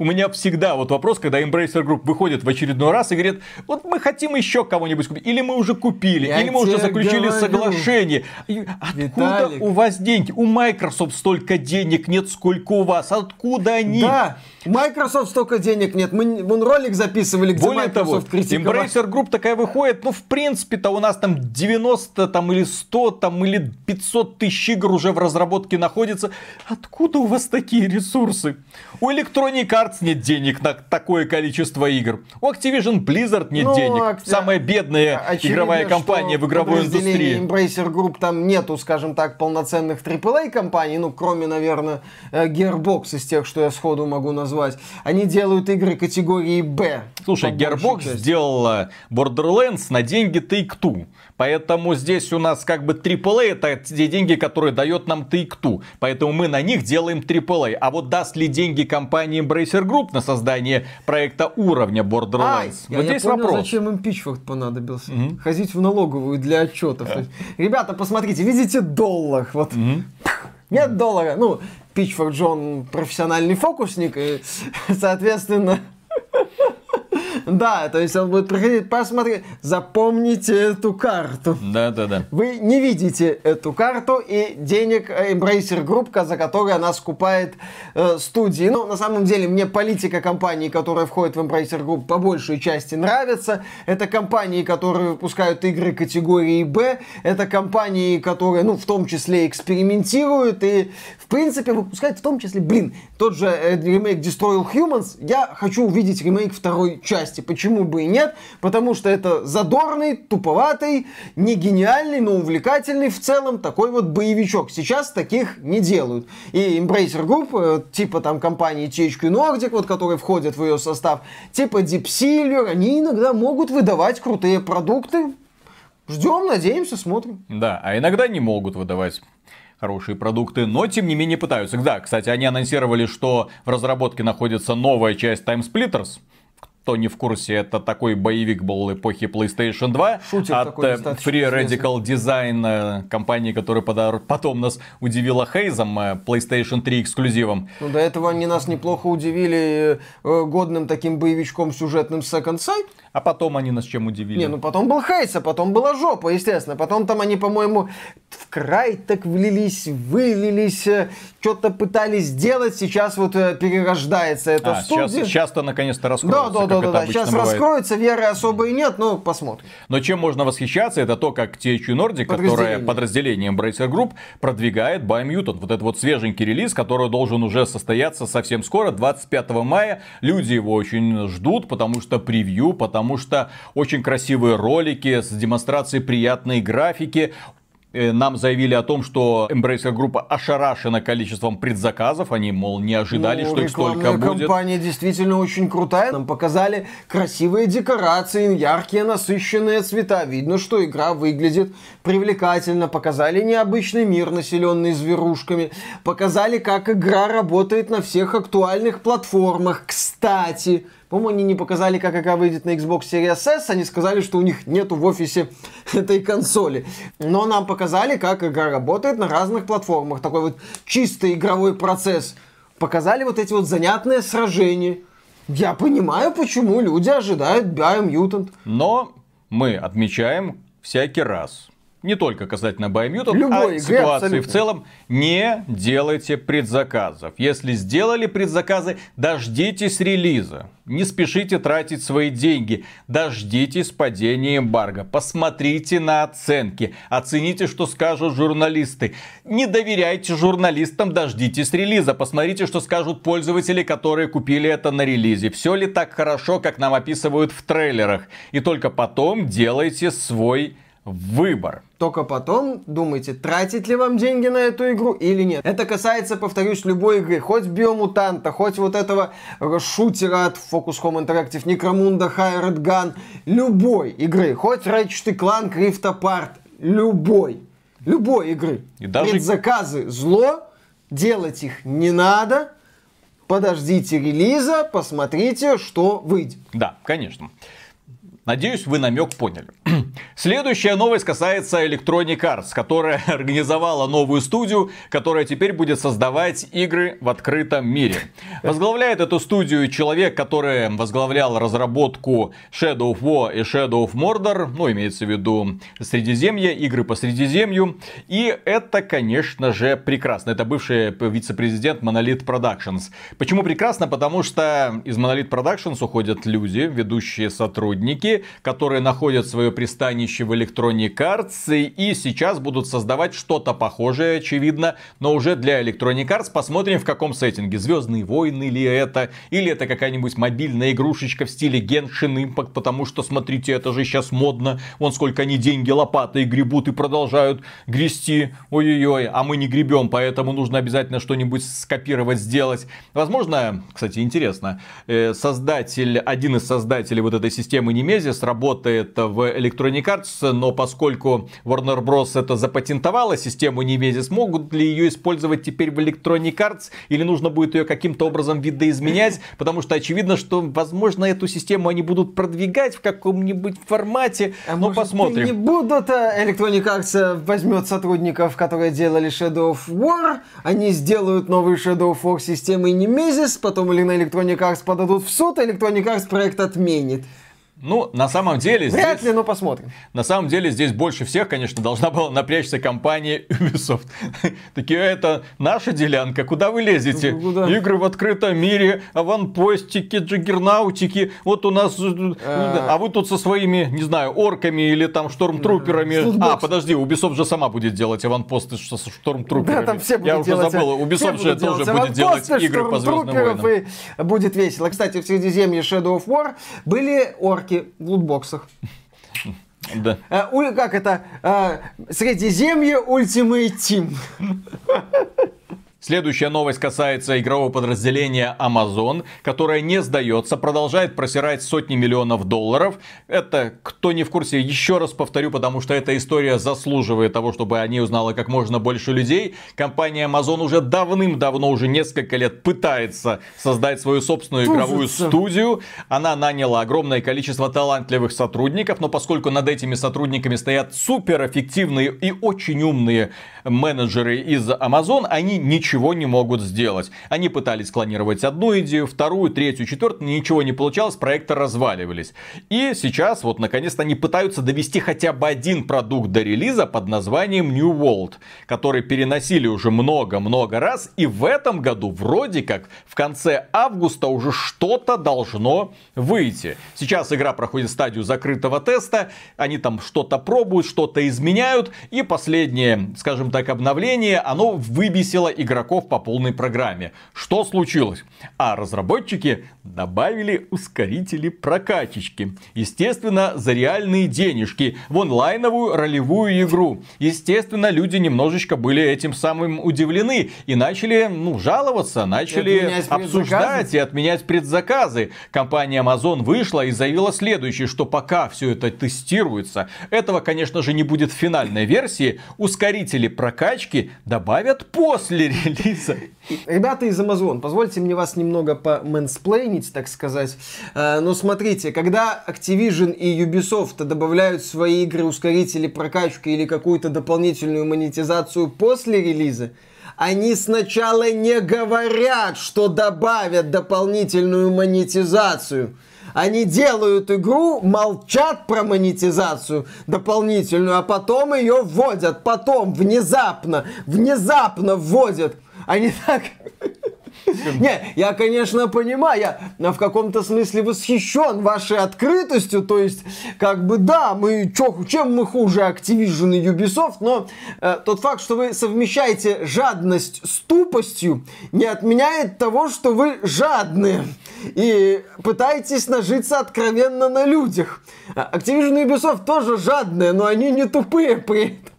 У меня всегда вот вопрос, когда Embracer Group выходит в очередной раз и говорит, вот мы хотим еще кого-нибудь купить, или мы уже купили, Я или мы уже заключили говорю. соглашение. Откуда Виталик. у вас деньги? У Microsoft столько денег нет, сколько у вас. Откуда они? Да, Microsoft столько денег нет. Мы вон ролик записывали, где Более того, Microsoft критиковал. Embracer Group такая выходит, ну, в принципе-то у нас там 90 там, или 100 там, или 500 тысяч игр уже в разработке находится. Откуда у вас такие ресурсы? У Electronic Arts нет денег на такое количество игр. У Activision Blizzard нет Ну, денег. Acti- Самая бедная Очевидно, игровая компания в игровой индустрии. Embracer Group там нету, скажем так, полноценных AAA компаний, ну, кроме, наверное, э, Gearbox из тех, что я сходу могу назвать. Они делают игры категории Б. Слушай, Gearbox части. сделала Borderlands на деньги Take-Two. Поэтому здесь у нас как бы AAA это те деньги, которые дает нам Take-Two. Поэтому мы на них делаем AAA. А вот даст ли деньги компании Embracer Group на создание проекта уровня Borderlands? я, вот я здесь понял, вопрос. зачем им Pitchfork понадобился. Ходить в налоговую для отчетов. То есть, Ребята, посмотрите, видите доллар? Вот. Нет доллара. Ну, Pitchfork Джон профессиональный фокусник, и, соответственно, Да, то есть он будет приходить, посмотреть, запомните эту карту. Да, да, да. Вы не видите эту карту и денег э, Embracer Group, за которые она скупает э, студии. Ну, на самом деле, мне политика компании, которая входит в Embracer Group, по большей части нравится. Это компании, которые выпускают игры категории Б. Это компании, которые, ну, в том числе экспериментируют и, в принципе, выпускают в том числе, блин, тот же э, ремейк Destroy All Humans. Я хочу увидеть ремейк второй части. Почему бы и нет? Потому что это задорный, туповатый, не гениальный, но увлекательный в целом такой вот боевичок. Сейчас таких не делают. И Embracer Group, э, типа там компании THQ Nordic, вот, которые входят в ее состав, типа Deep Silver, они иногда могут выдавать крутые продукты. Ждем, надеемся, смотрим. Да, а иногда не могут выдавать хорошие продукты, но тем не менее пытаются. Да, кстати, они анонсировали, что в разработке находится новая часть Time Splitters, кто не в курсе, это такой боевик был эпохи PlayStation 2 Шутер от такой э, Free. Radical Design, э, компании, которая потом нас удивила Хейзом, э, PlayStation 3 эксклюзивом. Ну, до этого они нас неплохо удивили годным таким боевичком сюжетным Second Sight. А потом они нас чем удивили? Не, ну потом был Хейс, а потом была жопа, естественно. Потом там они, по-моему, в край так влились, вылились, э, что-то пытались сделать. Сейчас вот э, перерождается эта а, сейчас, студия. сейчас-то наконец-то раскроется, да, да, это да, да. Сейчас бывает. раскроется, веры особой нет, но посмотрим. Но чем можно восхищаться, это то, как THQ Nordic, которое Подразделение. Embracer Group, продвигает Biomutant. Вот это вот свеженький релиз, который должен уже состояться совсем скоро, 25 мая. Люди его очень ждут, потому что превью, потому что очень красивые ролики с демонстрацией приятной графики. Э, Нам заявили о том, что Embracer Group ошарашена количеством предзаказов. Они, мол, не ожидали, Ну, что их столько будет. кампания действительно очень крутая. Нам показали красивые декорации, яркие насыщенные цвета. Видно, что игра выглядит привлекательно. Показали необычный мир, населенный зверушками. Показали, как игра работает на всех актуальных платформах. Кстати, по-моему, они не показали, как игра выйдет на Xbox Series S. Они сказали, что у них нету в офисе этой консоли. Но нам показали, как игра работает на разных платформах. Такой вот чистый игровой процесс показали вот эти вот занятные сражения. Я понимаю, почему люди ожидают Biomutant. Но мы отмечаем всякий раз, не только касательно Biomutant, Любой а игры ситуации абсолютно. в целом, не делайте предзаказов. Если сделали предзаказы, дождитесь релиза. Не спешите тратить свои деньги. Дождитесь падения эмбарго. Посмотрите на оценки. Оцените, что скажут журналисты. Не доверяйте журналистам, дождитесь релиза. Посмотрите, что скажут пользователи, которые купили это на релизе. Все ли так хорошо, как нам описывают в трейлерах. И только потом делайте свой выбор. Только потом думайте, тратить ли вам деньги на эту игру или нет. Это касается, повторюсь, любой игры. Хоть Биомутанта, хоть вот этого э, шутера от Focus Home Interactive, Necromunda, Hired Gun. Любой игры. Хоть Ratchet Clank, Rift Apart. Любой. Любой игры. И даже- Предзаказы зло. Делать их не надо. Подождите релиза, посмотрите, что выйдет. Да, конечно. Надеюсь, вы намек поняли. Следующая новость касается Electronic Arts, которая организовала новую студию, которая теперь будет создавать игры в открытом мире. Возглавляет эту студию человек, который возглавлял разработку Shadow of War и Shadow of Mordor, ну, имеется в виду Средиземье, игры по Средиземью. И это, конечно же, прекрасно. Это бывший вице-президент Monolith Productions. Почему прекрасно? Потому что из Monolith Productions уходят люди, ведущие сотрудники, которые находят свое пристанище в Electronic Arts и сейчас будут создавать что-то похожее, очевидно, но уже для Electronic Arts. Посмотрим в каком сеттинге. Звездные войны ли это? Или это какая-нибудь мобильная игрушечка в стиле Genshin Impact, потому что, смотрите, это же сейчас модно. Вон сколько они деньги лопатой гребут и продолжают грести. Ой-ой-ой, а мы не гребем, поэтому нужно обязательно что-нибудь скопировать, сделать. Возможно, кстати, интересно, э, создатель, один из создателей вот этой системы Немезис Nemesis работает в Electronic Arts, но поскольку Warner Bros. это запатентовала систему Nemesis, могут ли ее использовать теперь в Electronic Arts или нужно будет ее каким-то образом видоизменять, потому что очевидно, что, возможно, эту систему они будут продвигать в каком-нибудь формате, а но может, посмотрим. Не будут, а Electronic Arts возьмет сотрудников, которые делали Shadow of War, они сделают новый Shadow of War системой Nemesis, потом или на Electronic Arts подадут в суд, Electronic Arts проект отменит. Ну, на самом деле... Вряд здесь, ли, но посмотрим. На самом деле здесь больше всех, конечно, должна была напрячься компания Ubisoft. Такие, это наша делянка, куда вы лезете? Куда? Игры в открытом мире, аванпостики, джиггернаутики. Вот у нас... А... а вы тут со своими, не знаю, орками или там штормтруперами. А, подожди, Ubisoft же сама будет делать аванпосты со штормтруперами. Да, там все Я уже забыл, Ubisoft же тоже будет делать игры по Звездным войнам. Будет весело. Кстати, в Средиземье Shadow of War были орки покупки в лутбоксах. Да. Э, как это? Э, Средиземье Ultimate Team. Следующая новость касается игрового подразделения Amazon, которое не сдается, продолжает просирать сотни миллионов долларов. Это, кто не в курсе, еще раз повторю, потому что эта история заслуживает того, чтобы о ней узнало как можно больше людей. Компания Amazon уже давным-давно, уже несколько лет пытается создать свою собственную игровую студию. Она наняла огромное количество талантливых сотрудников, но поскольку над этими сотрудниками стоят суперэффективные и очень умные менеджеры из Amazon, они ничего не могут сделать. Они пытались клонировать одну идею, вторую, третью, четвертую, ничего не получалось, проекты разваливались. И сейчас вот наконец-то они пытаются довести хотя бы один продукт до релиза под названием New World, который переносили уже много-много раз, и в этом году вроде как в конце августа уже что-то должно выйти. Сейчас игра проходит стадию закрытого теста, они там что-то пробуют, что-то изменяют, и последнее, скажем так, обновление, оно выбесило игроков по полной программе. Что случилось? А разработчики добавили ускорители прокачечки. Естественно, за реальные денежки в онлайновую ролевую игру. Естественно, люди немножечко были этим самым удивлены и начали ну, жаловаться, начали и обсуждать и отменять предзаказы. Компания Amazon вышла и заявила следующее, что пока все это тестируется, этого, конечно же, не будет в финальной версии, ускорители прокачки добавят после релиза. Ребята из Amazon, позвольте мне вас немного по-мэнсплейнить, так сказать. Э, но смотрите, когда Activision и Ubisoft добавляют в свои игры ускорители прокачки или какую-то дополнительную монетизацию после релиза, они сначала не говорят, что добавят дополнительную монетизацию. Они делают игру, молчат про монетизацию дополнительную, а потом ее вводят. Потом, внезапно, внезапно вводят. Они так... Не, я, конечно, понимаю, я в каком-то смысле восхищен вашей открытостью, то есть, как бы, да, мы, чё, чем мы хуже Activision и Ubisoft, но э, тот факт, что вы совмещаете жадность с тупостью, не отменяет того, что вы жадные и пытаетесь нажиться откровенно на людях. Activision и Ubisoft тоже жадные, но они не тупые при этом.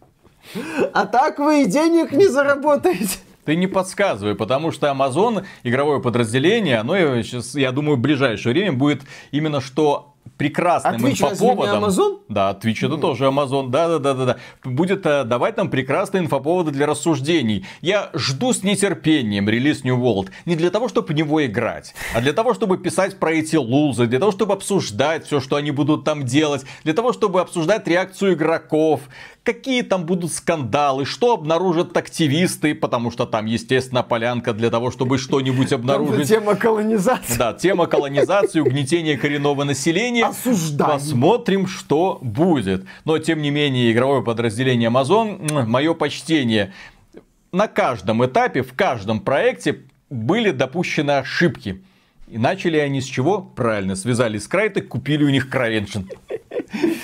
А так вы и денег не заработаете. Ты не подсказывай, потому что Amazon, игровое подразделение, оно сейчас, я думаю, в ближайшее время будет именно что прекрасным а Twitch инфоповодом. Amazon? Да, Twitch это mm. тоже Amazon. Да, да, да, да, да. Будет э, давать нам прекрасные инфоповоды для рассуждений. Я жду с нетерпением релиз New World. Не для того, чтобы в него играть, а для того, чтобы писать про эти лузы, для того, чтобы обсуждать все, что они будут там делать, для того, чтобы обсуждать реакцию игроков, какие там будут скандалы, что обнаружат активисты, потому что там, естественно, полянка для того, чтобы что-нибудь обнаружить. Тема колонизации. Да, тема колонизации, угнетения коренного населения. Осуждаем. Посмотрим, что будет. Но, тем не менее, игровое подразделение Amazon, мое почтение. На каждом этапе, в каждом проекте были допущены ошибки. И начали они с чего? Правильно, связались с Крайтек, купили у них Кравеншин.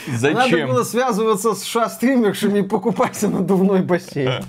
Зачем? Надо было связываться с ша-стримершами и покупать надувной бассейн.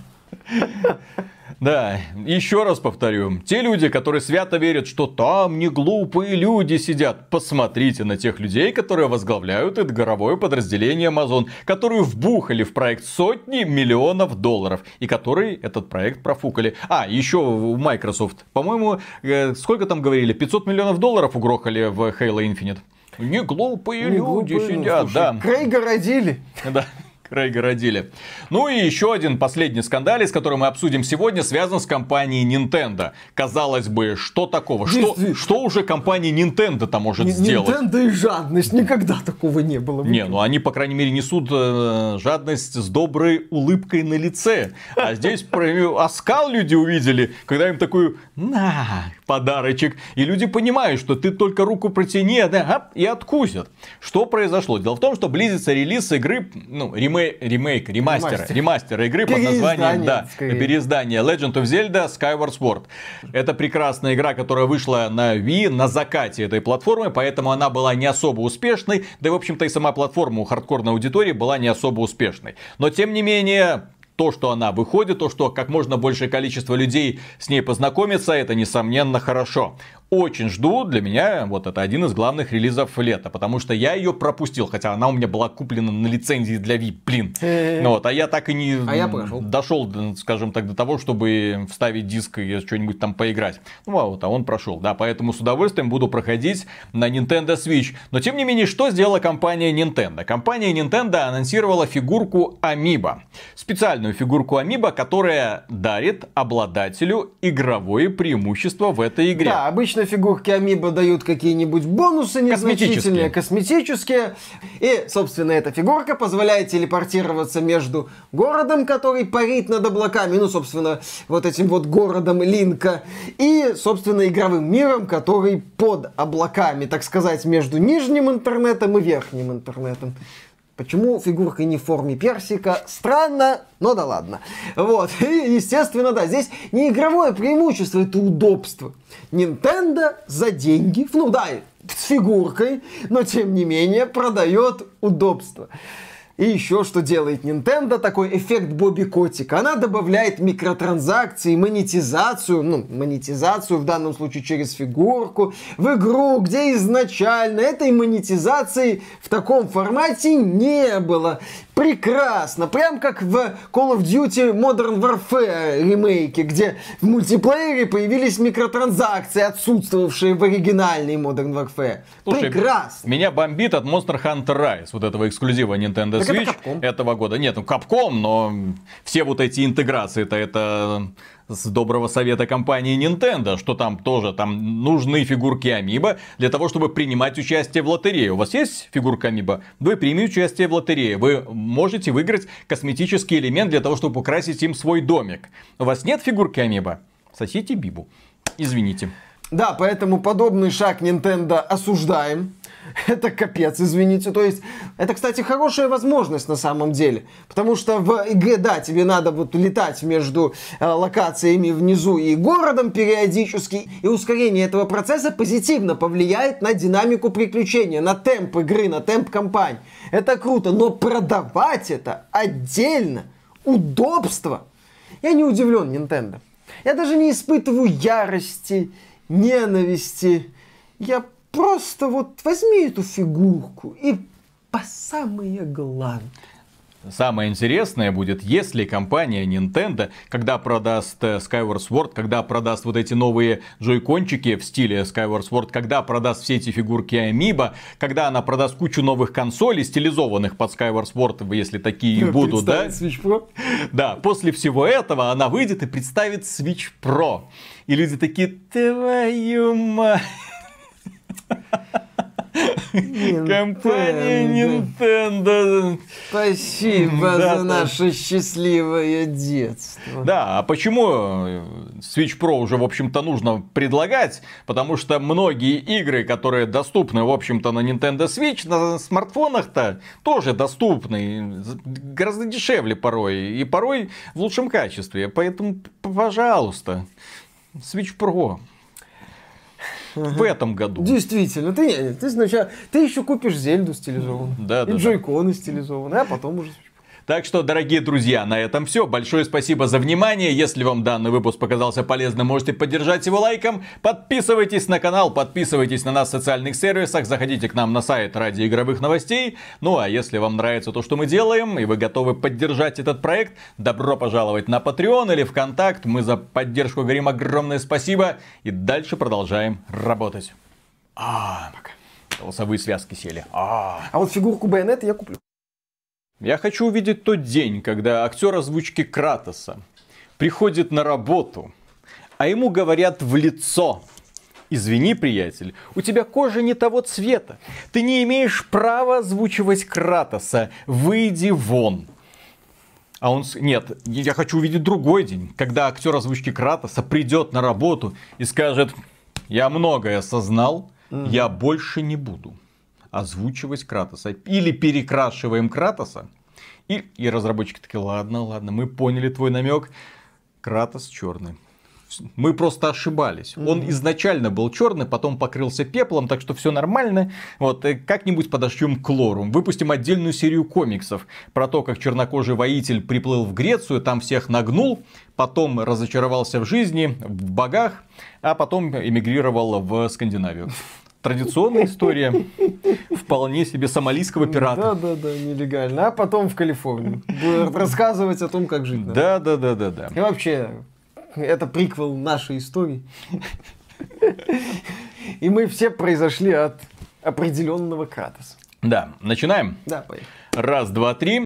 Да, еще раз повторю. Те люди, которые свято верят, что там не глупые люди сидят, посмотрите на тех людей, которые возглавляют это горовое подразделение Amazon, которые вбухали в проект сотни миллионов долларов, и которые этот проект профукали. А, еще в Microsoft, по-моему, э, сколько там говорили, 500 миллионов долларов угрохали в Halo Infinite. Не глупые Не люди глупые, сидят, слушай, да. Крейга родили. Да. Крейга родили. Ну и еще один последний скандалец, который мы обсудим сегодня, связан с компанией Nintendo. Казалось бы, что такого? Что, что уже компания Nintendo-то может Н- сделать? Nintendo и жадность. Никогда такого не было. Не, ну они, по крайней мере, несут э, жадность с доброй улыбкой на лице. А здесь оскал люди увидели, когда им такую на подарочек. И люди понимают, что ты только руку протяни, а да, и откусят. Что произошло? Дело в том, что близится релиз игры, ну, ремей- ремейк, ремастера, Ремастер. ремастера игры под названием, да, скорее. переиздание Legend of Zelda Skyward Sword. Это прекрасная игра, которая вышла на Wii на закате этой платформы, поэтому она была не особо успешной, да и в общем-то и сама платформа у хардкорной аудитории была не особо успешной. Но тем не менее, то, что она выходит, то, что как можно большее количество людей с ней познакомится, это несомненно хорошо. Очень жду, для меня вот это один из главных релизов лета, потому что я ее пропустил, хотя она у меня была куплена на лицензии для VIP, блин. Ну вот, а я так и не А я дошел, скажем так, до того, чтобы вставить диск и что-нибудь там поиграть. Ну а вот, а он прошел, да, поэтому с удовольствием буду проходить на Nintendo Switch. Но тем не менее, что сделала компания Nintendo? Компания Nintendo анонсировала фигурку Amiibo. Специальную фигурку Amiibo, которая дарит обладателю игровое преимущество в этой игре. Да, обычно фигурки Амибо дают какие-нибудь бонусы незначительные, косметические. И, собственно, эта фигурка позволяет телепортироваться между городом, который парит над облаками, ну, собственно, вот этим вот городом Линка, и, собственно, игровым миром, который под облаками, так сказать, между нижним интернетом и верхним интернетом. Почему фигурка не в форме персика? Странно, но да ладно. Вот. И, естественно, да, здесь не игровое преимущество, это удобство. Nintendo за деньги, ну да, с фигуркой, но тем не менее продает удобство. И еще что делает Nintendo, такой эффект Бобби Котика. Она добавляет микротранзакции, монетизацию, ну, монетизацию в данном случае через фигурку, в игру, где изначально этой монетизации в таком формате не было. Прекрасно. Прям как в Call of Duty Modern Warfare ремейке, где в мультиплеере появились микротранзакции, отсутствовавшие в оригинальной Modern Warfare. Слушай, Прекрасно. Меня бомбит от Monster Hunter Rise, вот этого эксклюзива Nintendo Switch этого года. Нет, ну Capcom, но все вот эти интеграции-то это с доброго совета компании Nintendo, что там тоже там нужны фигурки Амиба для того, чтобы принимать участие в лотерее. У вас есть фигурка Амиба? Вы примите участие в лотерее. Вы можете выиграть косметический элемент для того, чтобы украсить им свой домик. У вас нет фигурки Амиба? Сосите Бибу. Извините. Да, поэтому подобный шаг Nintendo осуждаем. Это капец, извините. То есть, это, кстати, хорошая возможность на самом деле. Потому что в игре, да, тебе надо вот летать между э, локациями внизу и городом периодически. И ускорение этого процесса позитивно повлияет на динамику приключения, на темп игры, на темп кампании. Это круто, но продавать это отдельно, удобство. Я не удивлен Nintendo. Я даже не испытываю ярости, ненависти. Я просто вот возьми эту фигурку и по самое главное. Самое интересное будет, если компания Nintendo, когда продаст э, Skyward Sword, когда продаст вот эти новые джойкончики в стиле Skyward Sword, когда продаст все эти фигурки Amiibo, когда она продаст кучу новых консолей, стилизованных под Skyward Sword, если такие и будут, да? Switch Pro. Да, после всего этого она выйдет и представит Switch Pro. И люди такие, твою мать. Компания Nintendo. Спасибо Да, за наше счастливое детство. Да, а почему э, Switch Pro уже, в общем-то, нужно предлагать? Потому что многие игры, которые доступны, в общем-то, на Nintendo Switch, на смартфонах-то тоже доступны. Гораздо дешевле порой. И порой в лучшем качестве. Поэтому, пожалуйста, Switch Pro. В этом году. Действительно, ты, не- ты сначала, ты еще купишь Зельду стилизованную. Да, и да, да. джойконы стилизованные, а потом уже. Так что, дорогие друзья, на этом все. Большое спасибо за внимание. Если вам данный выпуск показался полезным, можете поддержать его лайком. Подписывайтесь на канал, подписывайтесь на нас в социальных сервисах, заходите к нам на сайт ради игровых новостей. Ну а если вам нравится то, что мы делаем, и вы готовы поддержать этот проект, добро пожаловать на Patreon или ВКонтакт. Мы за поддержку говорим огромное спасибо и дальше продолжаем работать. А, пока. голосовые связки сели. А, а вот фигурку Байонета я куплю. Я хочу увидеть тот день, когда актер озвучки Кратоса приходит на работу, а ему говорят в лицо. Извини, приятель, у тебя кожа не того цвета. Ты не имеешь права озвучивать Кратоса. Выйди вон. А он... Нет, я хочу увидеть другой день, когда актер озвучки Кратоса придет на работу и скажет, я многое осознал, mm я больше не буду озвучивать Кратоса. Или перекрашиваем Кратоса. И, и разработчики такие, ладно, ладно, мы поняли твой намек. Кратос черный. Мы просто ошибались. Mm-hmm. Он изначально был черный, потом покрылся пеплом, так что все нормально. Вот э, как-нибудь подошьем к лору. Выпустим отдельную серию комиксов про то, как чернокожий воитель приплыл в Грецию, там всех нагнул, потом разочаровался в жизни, в богах, а потом эмигрировал в Скандинавию традиционная история вполне себе сомалийского пирата. Да, да, да, нелегально. А потом в Калифорнию. рассказывать о том, как жить. Да, да, да, да, да. И вообще, это приквел нашей истории. И мы все произошли от определенного Кратоса. Да, начинаем? Да, поехали. Раз, два, три.